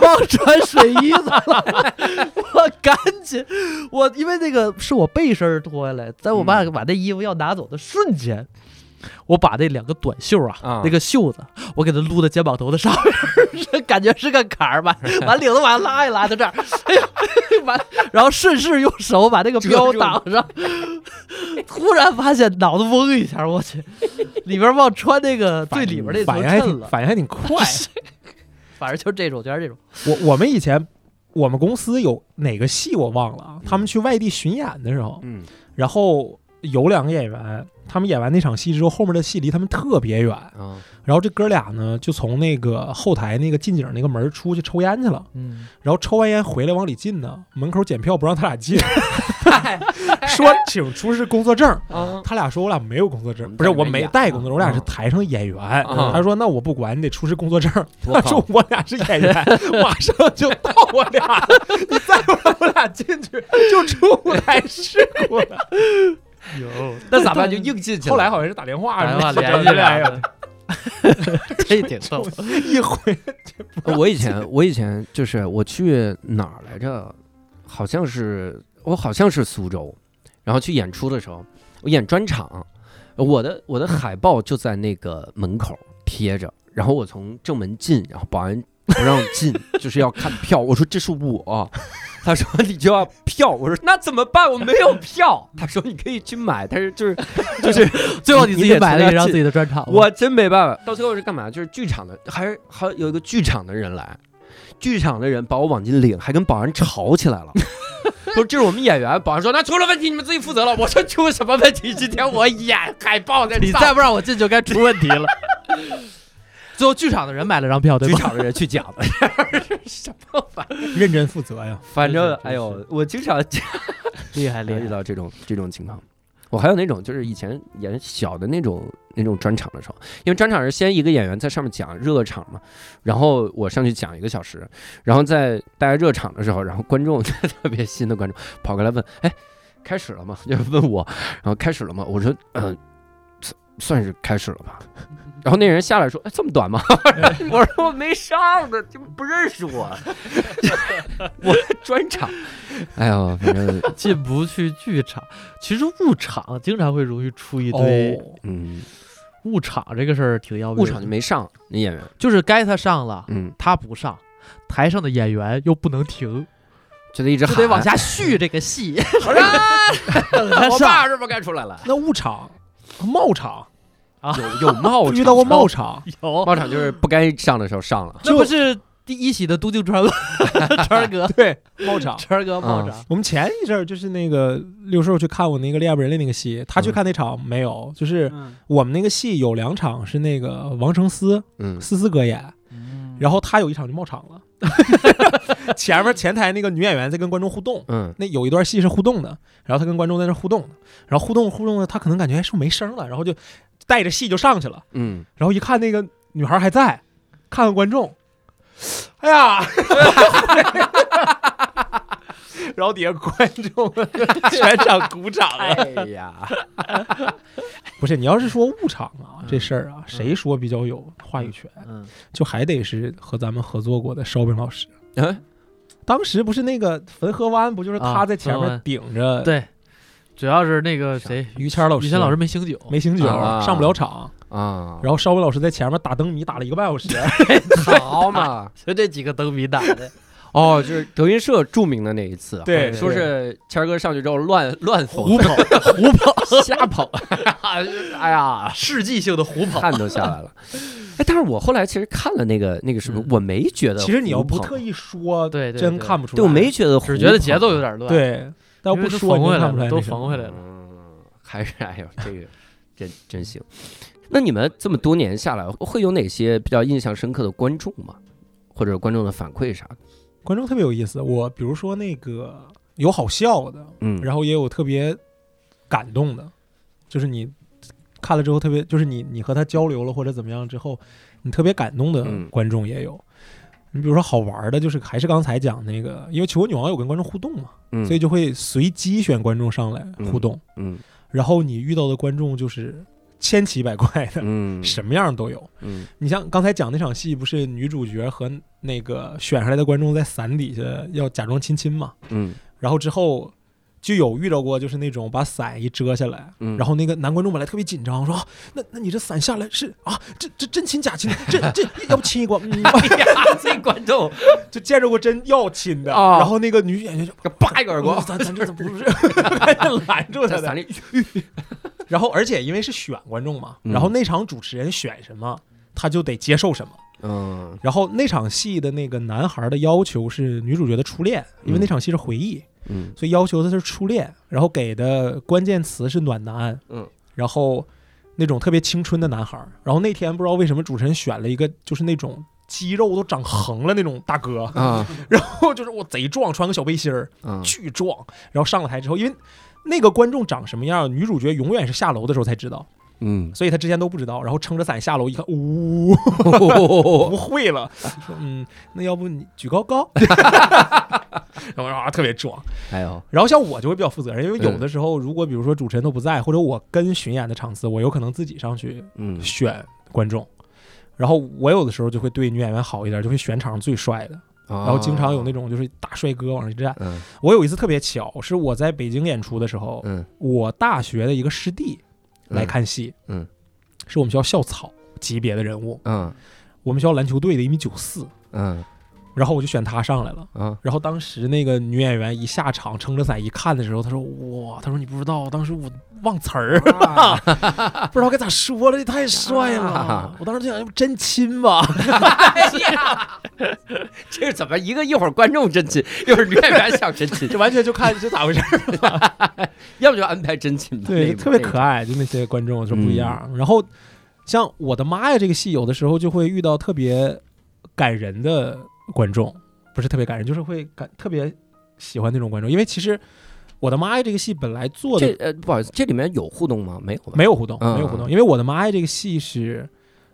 忘穿水衣子了，我赶紧，我因为那个是我背身脱下来，在我爸把那衣服要拿走的瞬间，我把那两个短袖啊，啊那个袖子，我给它撸到肩膀头的上面儿，是 感觉是个坎儿，把 把领子往上拉一拉，就这样，哎呀，完，然后顺势用手把那个标挡上，突然发现脑子嗡一下，我去，里边忘穿那个最里边那层反应反应还挺快。反正就这种，就是这种。我我们以前我们公司有哪个戏我忘了啊，他们去外地巡演的时候，嗯然后有两个演员，他们演完那场戏之后，后面的戏离他们特别远，嗯然后这哥俩呢就从那个后台那个近景那个门出去抽烟去了，嗯，然后抽完烟回来往里进呢，门口检票不让他俩进，说请出示工作证。嗯他俩说我俩没有工作证，不是我没带工作证，我俩是啊台上演员。啊。他说那我不管你得出示工作证。我他说，我俩是演员，马上就到我俩，你再不让我俩进去，就出舞台事故了。有，那咋办？就硬进去了。后来好像是打电话，打电话说联系这俩俩人，这挺逗。一回我以前我以前就是我去哪儿来着？好像是我好像是苏州，然后去演出的时候，我演专场，我的我的海报就在那个门口贴着，然后我从正门进，然后保安不让进，就是要看票。我说这是我，他说你就要票，我说那怎么办？我没有票。他说你可以去买，但是就是就是 最后你自己买了一张自己的专场，我真没办法，到最后是干嘛？就是剧场的，还是还有一个剧场的人来，剧场的人把我往进领，还跟保安吵起来了。说这是我们演员，保安说那出了问题你们自己负责了。我说出什么问题？今天我演海报在你上再不让我进，就该出问题了。最后剧场的人买了张票，对吧？剧场的人去讲的，什么玩意儿？认真负责呀。反正哎呦，我经常厉害厉害，遇到这种这种情况。我还有那种就是以前演小的那种那种专场的时候，因为专场是先一个演员在上面讲热场嘛，然后我上去讲一个小时，然后在大家热场的时候，然后观众特别新的观众跑过来问，哎，开始了吗？就问我，然后开始了吗？我说，嗯、算算是开始了吧。然后那人下来说：“哎，这么短吗？” 我说：“我没上呢，就不认识我，我专场。”哎呦，反正 进不去剧场。其实误场经常会容易出一堆哦，嗯，误场这个事儿挺要命的。误场就没上那演员，就是该他上了，嗯，他不上，台上的演员又不能停，就得一直喊，就得往下续这个戏。我，爸是不是该出来了？那误场、冒场有有冒 场遇到过冒场，有，冒场就是不该上的时候上了。这不是第一喜的都京川吗？川儿哥，对冒场。川儿哥冒场，我们前一阵儿就是那个六兽去看我那个《恋爱不人类》那个戏，他去嗯看那场没有，就是嗯我们那个戏有两场是那个王成思嗯思思哥演，嗯然后他有一场就冒场了，前面前台那个女演员在跟观众互动，嗯那有一段戏是互动的，然后他跟观众在那互动，然后互动互动的，他可能感觉哎是不是没声了，然后就带着戏就上去了，嗯，然后一看那个女孩还在，看看观众，哎呀，然后底下观众全场鼓掌了。哎呀，不是你要是说误场啊，这事儿啊，谁说比较有话语权，嗯，就还得是和咱们合作过的烧饼老师。嗯。当时不是那个汾河湾，不就是他啊在前面顶着对，主要是那个谁，于谦老师，于谦老师没醒酒，没醒酒，啊上不了场。啊，然后邵伟老师在前面打灯谜打了一个半小时，好嘛，就这几个灯谜打的，哦，就是德云社著名的那一次，对说是谦哥上去之后乱乱胡胡跑，胡跑，瞎跑，哎呀，世纪性的胡跑，汗都下来了。哎，但是我后来其实看了那个那个视频嗯，我没觉得。其实你要不特，意说，对真看不出来。对我没觉得胡跑，只觉得节奏有点乱，，对，但要不说你就缝回来了，都看不出来那什么缝回来了。嗯，还是哎呦，这个真真行。那你们这么多年下来，会有哪些比较印象深刻的观众吗？或者观众的反馈啥的？观众特别有意思。我比如说那个有好笑的，嗯，然后也有特别感动的，就是你看了之后特别，就是你你和他交流了或者怎么样之后，你特别感动的嗯观众也有。你比如说好玩的，就是还是刚才讲那个，因为求婚女王有跟观众互动嘛，嗯所以就会随机选观众上来互动，嗯然后你遇到的观众就是千奇百怪的，嗯什么样都有。嗯你像刚才讲那场戏，不是女主角和那个选上来的观众在伞底下要假装亲亲嘛？嗯然后之后就有遇到过，就是那种把伞一遮下来，嗯，然后那个男观众本来特别紧张，说、啊那那你这伞下来是啊，这这真亲假亲？这这要不亲一个？嗯，这观众就见着过真要亲的。啊然后那个女演员就叭一个耳光 哦，咱咱这怎么不是？拦住他的。然后而且因为是选观众嘛，嗯然后那场主持人选什么，他就得接受什么。嗯然后那场戏的那个男孩的要求是女主角的初恋，因为那场戏是回忆，嗯所以要求的是初恋。然后给的关键词是暖男，嗯，然后那种特别青春的男孩。然后那天不知道为什么主持人选了一个就是那种肌肉都长横了那种大哥，啊 然后就是我贼壮，穿个小背心儿，啊巨壮。然后上了台之后，因为那个观众长什么样，女主角永远是下楼的时候才知道，嗯，所以他之前都不知道。然后撑着伞下楼一看，呜、不会了，说嗯，那要不你举高高，然后啊特别壮。哎呦，然后像我就会比较负责任，因为有嗯的时候如果比如说主持人都不在，或者我跟巡演的场次，我有可能自己上去嗯选观众。然后我有的时候就会对女演员好一点，就会选场上最帅的，然然后经常有那种就是大帅哥往上一站。嗯我有一次特别巧，是我在北京演出的时候，嗯我大学的一个师弟来看戏，嗯。是我们学校校草级别的人物，嗯。我们学校篮球队的一米九四，嗯然后我就选他上来了。嗯然后当时那个女演员一下场撑着伞一看的时候，她说：“哇，她说你不知道，当时我忘词儿，不知道该咋说了，这太帅了啊。我当时就想，要不真亲吧？哎呀，这是怎么一个一会儿观众真亲，一会儿女演员想真亲，这完全就看是咋回事儿。要不就安排真亲吧，对，特别可。爱，就那些观众是不一样。然后像我的妈呀，这个戏有的时候就会遇到特别感人的观众，不是特别感人，就是会感特别喜欢那种观众，因为其实我的妈呀这个戏本来做的这呃，不好意思，这里面有互动吗？没有吧？没有互动，嗯没有互动，因为我的妈呀这个戏是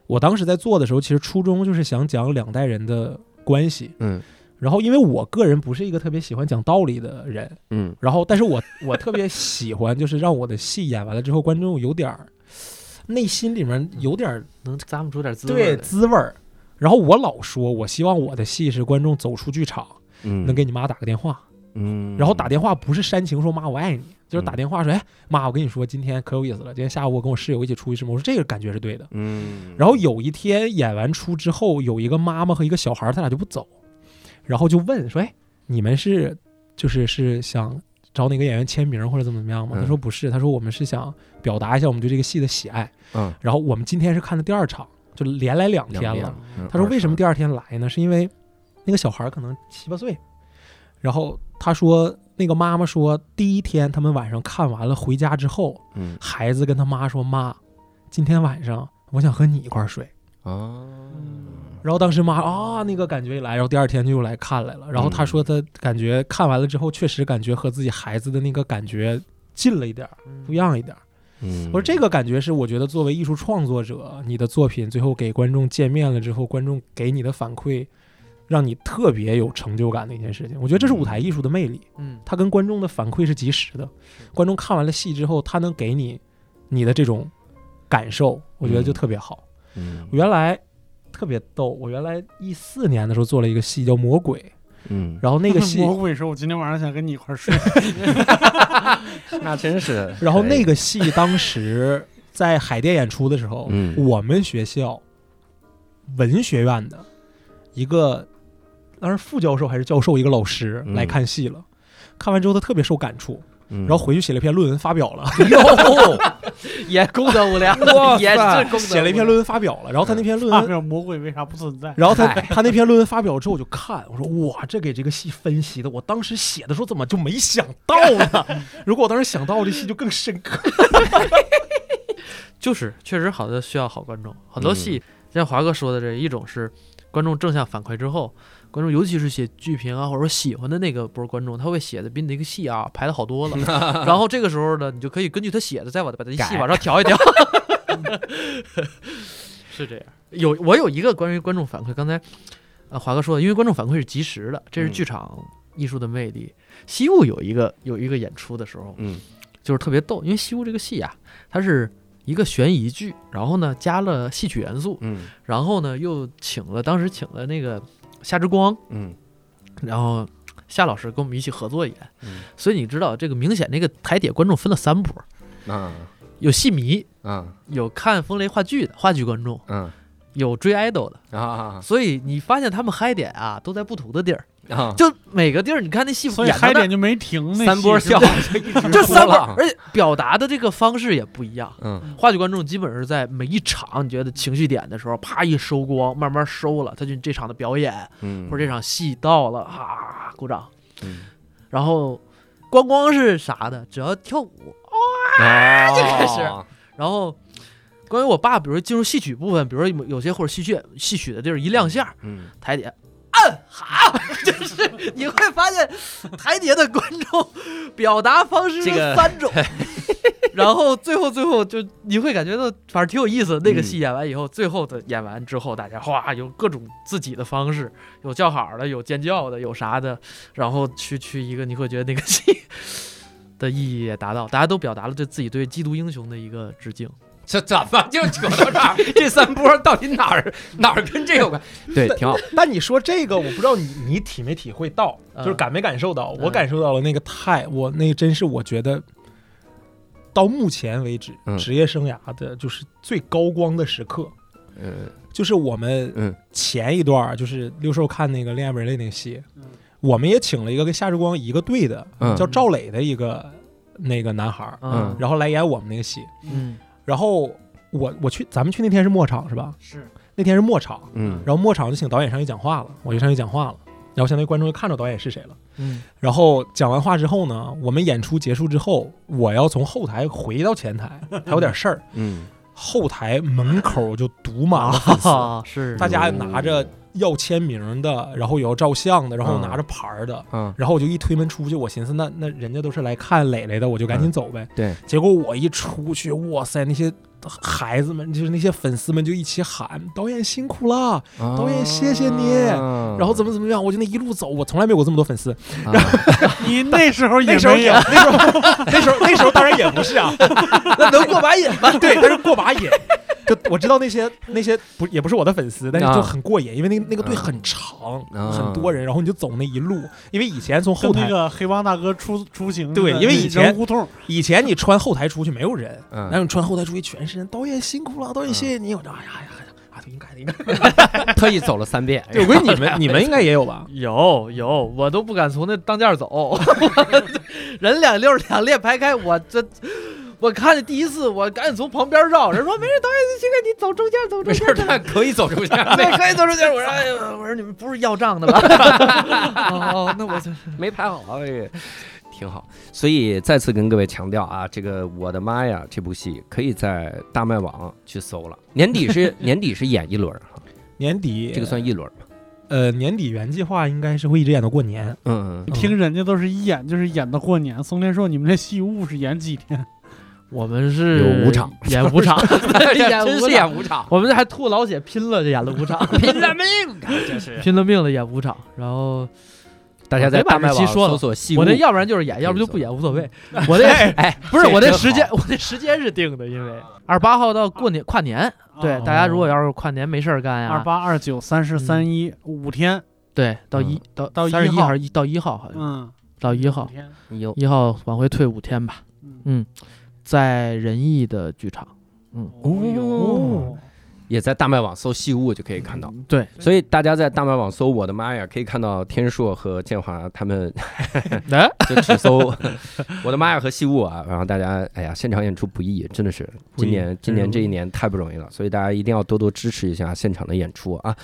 我当时在做的时候，其实初衷就是想讲两代人的关系。嗯然后，因为我个人不是一个特别喜欢讲道理的人，嗯然后，但是我我特别喜欢，就是让我的戏演完了之后，观众有点儿内心里面有点儿能咂摸出点滋味对。滋味儿。然后我老说，我希望我的戏是观众走出剧场嗯，能给你妈打个电话，嗯，然后打电话不是煽情说妈我爱你，就是打嗯电话说哎妈我跟你说今天可有意思了，今天下午我跟我室友一起出去吃馍，我说这个感觉是对的。嗯，然后有一天演完出之后，有一个妈妈和一个小孩儿，他俩就不走，然后就问说：“哎，你们是就是是想找哪个演员签名或者怎么怎么样吗？嗯。他说不是，他说我们是想表达一下我们对这个戏的喜爱。嗯，然后我们今天是看的第二场，就连来两天了。嗯他说为什么第二天来呢？是因为那个小孩儿可能七八岁，然后他说那个妈妈说第一天他们晚上看完了回家之后，嗯孩子跟他妈说妈，今天晚上我想和你一块儿睡。啊，然后当时妈啊那个感觉一来，然后第二天就又来看来了。然后他说他感觉看完了之后，确实感觉和自己孩子的那个感觉近了一点儿，不一样一点儿。嗯，我说这个感觉是我觉得作为艺术创作者，你的作品最后给观众见面了之后，观众给你的反馈，让你特别有成就感的一件事情。我觉得这是舞台艺术的魅力，嗯它跟观众的反馈是及时的。观众看完了戏之后，他能给你你的这种感受，我觉得就特别好。嗯我原来特别逗，我原来一四年的时候做了一个戏叫《魔鬼》，嗯，然后那个 戏，魔鬼说：“我今天晚上想跟你一块儿睡。那真是，然后那个戏当时在海淀演出的时候，嗯。我们学校文学院的一个，当时副教授还是教授一个老师嗯。来看戏了，看完之后他特别受感触，然然后回去写了一篇论文发表了，哟，也功德无量 哇，也是功德。写了一篇论文发表了，然后他那篇”论大文。表魔鬼为啥不存在？然后他他那篇论文发表之后，我就看，我说哇，这给这个戏分析的，我当时写的时候怎么就没想到呢？如果我当时想到，这戏就更深刻。就是确实好的需要好观众，很多戏像华哥说的这一种是观众正向反馈之后，观众尤其是写剧评啊，或者说喜欢的那个波观众，他会写的比你那个戏啊排的好多了。然后这个时候呢，你就可以根据他写的，再把把这戏改往上调一调。是这样，有我有一个关于观众反馈，刚才呃华哥说的，因为观众反馈是及时的，这是嗯剧场艺术的魅力。西雾有一个有一个演出的时候，嗯就是特别逗，因为西屋这个戏啊，它是一个悬疑剧，然后呢加了戏曲元素，嗯然后呢又请了当时请了那个夏之光，嗯。然后夏老师跟我们一起合作演，嗯。所以你知道这个明显那个台底观众分了三波，啊。有戏迷，啊。有看风雷话剧的话剧观众，嗯有追 idol 的，啊所以你发现他们嗨点啊都在不同的地儿，啊，就每个地儿你看那戏所以嗨点就没停，那三波笑 就三波，而且表达的这个方式也不一样。嗯。话剧观众基本是在每一场你觉得情绪点的时候，啪一收光，慢慢收了，他就这场的表演嗯，或者这场戏到了，哈、鼓掌。嗯。然后光光是啥的，只要跳舞，啊，就开始。然后关于我爸，比如说进入戏曲部分，比如说有有些或者戏剧戏曲的地儿一亮相，嗯台底下。嗯，好，就是你会发现台底下的观众表达方式是这个三种，然后最后最后就你会感觉到，反正挺有意思。那个嗯戏演完以后，最后的演完之后，大家哗有各种自己的方式，有叫好的，有尖叫的，有啥的，然后去去一个你会觉得那个戏的意义也达到，大家都表达了对自己对缉毒英雄的一个致敬。这怎么就扯到这儿？这三波到底哪儿哪儿跟这有关？对，挺好。但你说这个，我不知道你你体没体会到，嗯就是感没感受到？我嗯感受到了那个太，我那真是我觉得到目前为止嗯职业生涯的就是最高光的时刻，嗯就是我们嗯前一段儿就是六兽看那个《恋爱门类》那个戏嗯，我们也请了一个跟夏之光一个队的，嗯叫赵磊的一个那个男孩儿，嗯然后来演我们那个戏。嗯然后我我去，咱们去那天是末场是吧？是那天是末场，嗯然后末场就请导演上去讲话了，我就上去讲话了，然后相当于观众就看着导演是谁了。嗯然后讲完话之后呢，我们演出结束之后，我要从后台回到前台，还有点事儿。嗯后台门口就堵满了粉丝，啊，是。大家拿着要签名的，然后也要照相的，然后嗯拿着牌儿的。嗯。然后我就一推门出去，我寻思那那人家都是来看磊磊的，我就赶紧走呗。对，结果我一出去，哇塞，那些孩子们就是那些粉丝们就一起喊导演辛苦了，导演谢谢你啊然后怎么怎么样，我就那一路走，我从来没有过这么多粉丝。啊 你那时候也那时候也，没有，那时候那时候那时候当然也不是啊，那能过把瘾吗？对，那是过把瘾。就我知道那些那些不也不是我的粉丝，但是就很过瘾，因为那那个队很长，啊很多人，然后你就走那一路，因为以前从后台，那个黑帮大哥出出行对因为以前胡同，以前你穿后台出去没有人，嗯然后你穿后台出去全是人，导演辛苦了，导演谢谢你，我就哎呀哎呀哎呀，应该的，应该。特意走了三遍。我 估计你们你们应该也有吧？有有，我都不敢从那当间走，人两溜两列排开，我这。我看见第一次，我赶紧从旁边绕。人说没事，导演，这个你走中间，走中间。没事，可以走中间，对，可以走中间。我说，哎呀，我说你们不是要账的吧？哦，那我没排好，哎，挺好。所以再次跟各位强调啊，这个我的妈呀，这部戏可以在大麦网去搜了。年底是年底是演一轮哈，年底这个算一轮吗？呃，年底原计划应该是会一直演到过年。嗯，听人家都是一演就是演到过年。宋天硕你们这戏务是演几天？我们是有五场，演五场，真是演五场。我们这还吐老血拼了，就演了五场，拼了命，就是。拼了命的演五场。然后大家在大麦网搜索戏，我那要不然就是演，要不就不演，无所谓。我那哎，不是我那时间，我那时间是定的，因为二十八号到过年跨年。对，大家如果要是跨年没事儿干呀，二八、二九、三十、三一五天。对，到一到到三十一还是一到一号好像，嗯，到一号，一号往回退五天吧。嗯。在仁义的剧场，嗯。哦，也在大麦网搜戏物就可以看到。对，所以大家在大麦网搜，我的妈呀，可以看到天硕和建华他们，就只搜我的妈呀和戏物啊。然后大家，哎呀，现场演出不易，真的是今年今年这一年太不容易了，所以大家一定要多多支持一下现场的演出啊。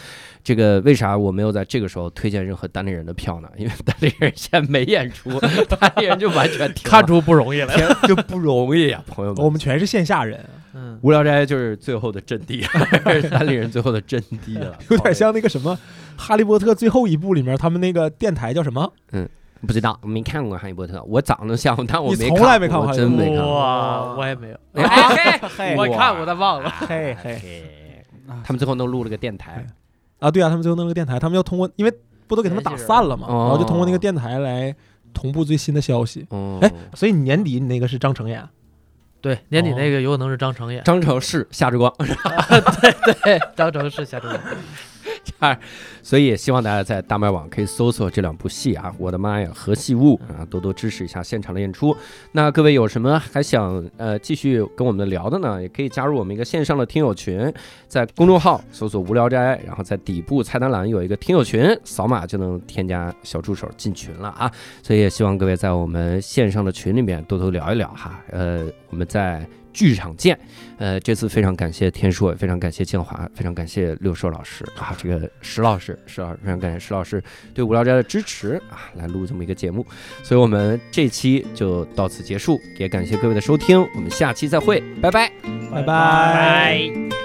这个为啥我没有在这个时候推荐任何单立人的票呢？因为单立人现在没演出，单立人就完全看出不容易来了，就不容易啊，朋友们。我们全是线下人，嗯，无聊斋就是最后的阵地，单立人最后的阵地了，有点像那个什么《哈利波特》最后一部里面他们那个电台叫什么？嗯，不知道，没看过《哈利波特》，我长得像，但我没从来没看过，真没看过，我也没有，我看过，但忘了，嘿嘿，他们最后弄录了个电台。啊，对啊，他们最后弄了个电台，他们要通过，因为不都给他们打散了嘛，然后就通过那个电台来同步最新的消息。哎，所以年底你那个是张成演？对，年底那个有可能是张成演。张成是夏之光，对对，张成是夏之光。所以也希望大家在大麦网可以搜索这两部戏啊！我的妈呀，和戏物啊，多多支持一下现场的演出。那各位有什么还想呃继续跟我们聊的呢？也可以加入我们一个线上的听友群，在公众号搜索“无聊斋”，然后在底部菜单栏有一个听友群，扫码就能添加小助手进群了啊！所以也希望各位在我们线上的群里面多多聊一聊哈。呃，我们在。剧场见，呃，这次非常感谢天硕，非常感谢建华，非常感谢六硕老师。啊，这个石老师，石老师非常感谢石老师对无聊斋的支持啊，来录这么一个节目，所以我们这期就到此结束，也感谢各位的收听，我们下期再会，拜拜，拜拜。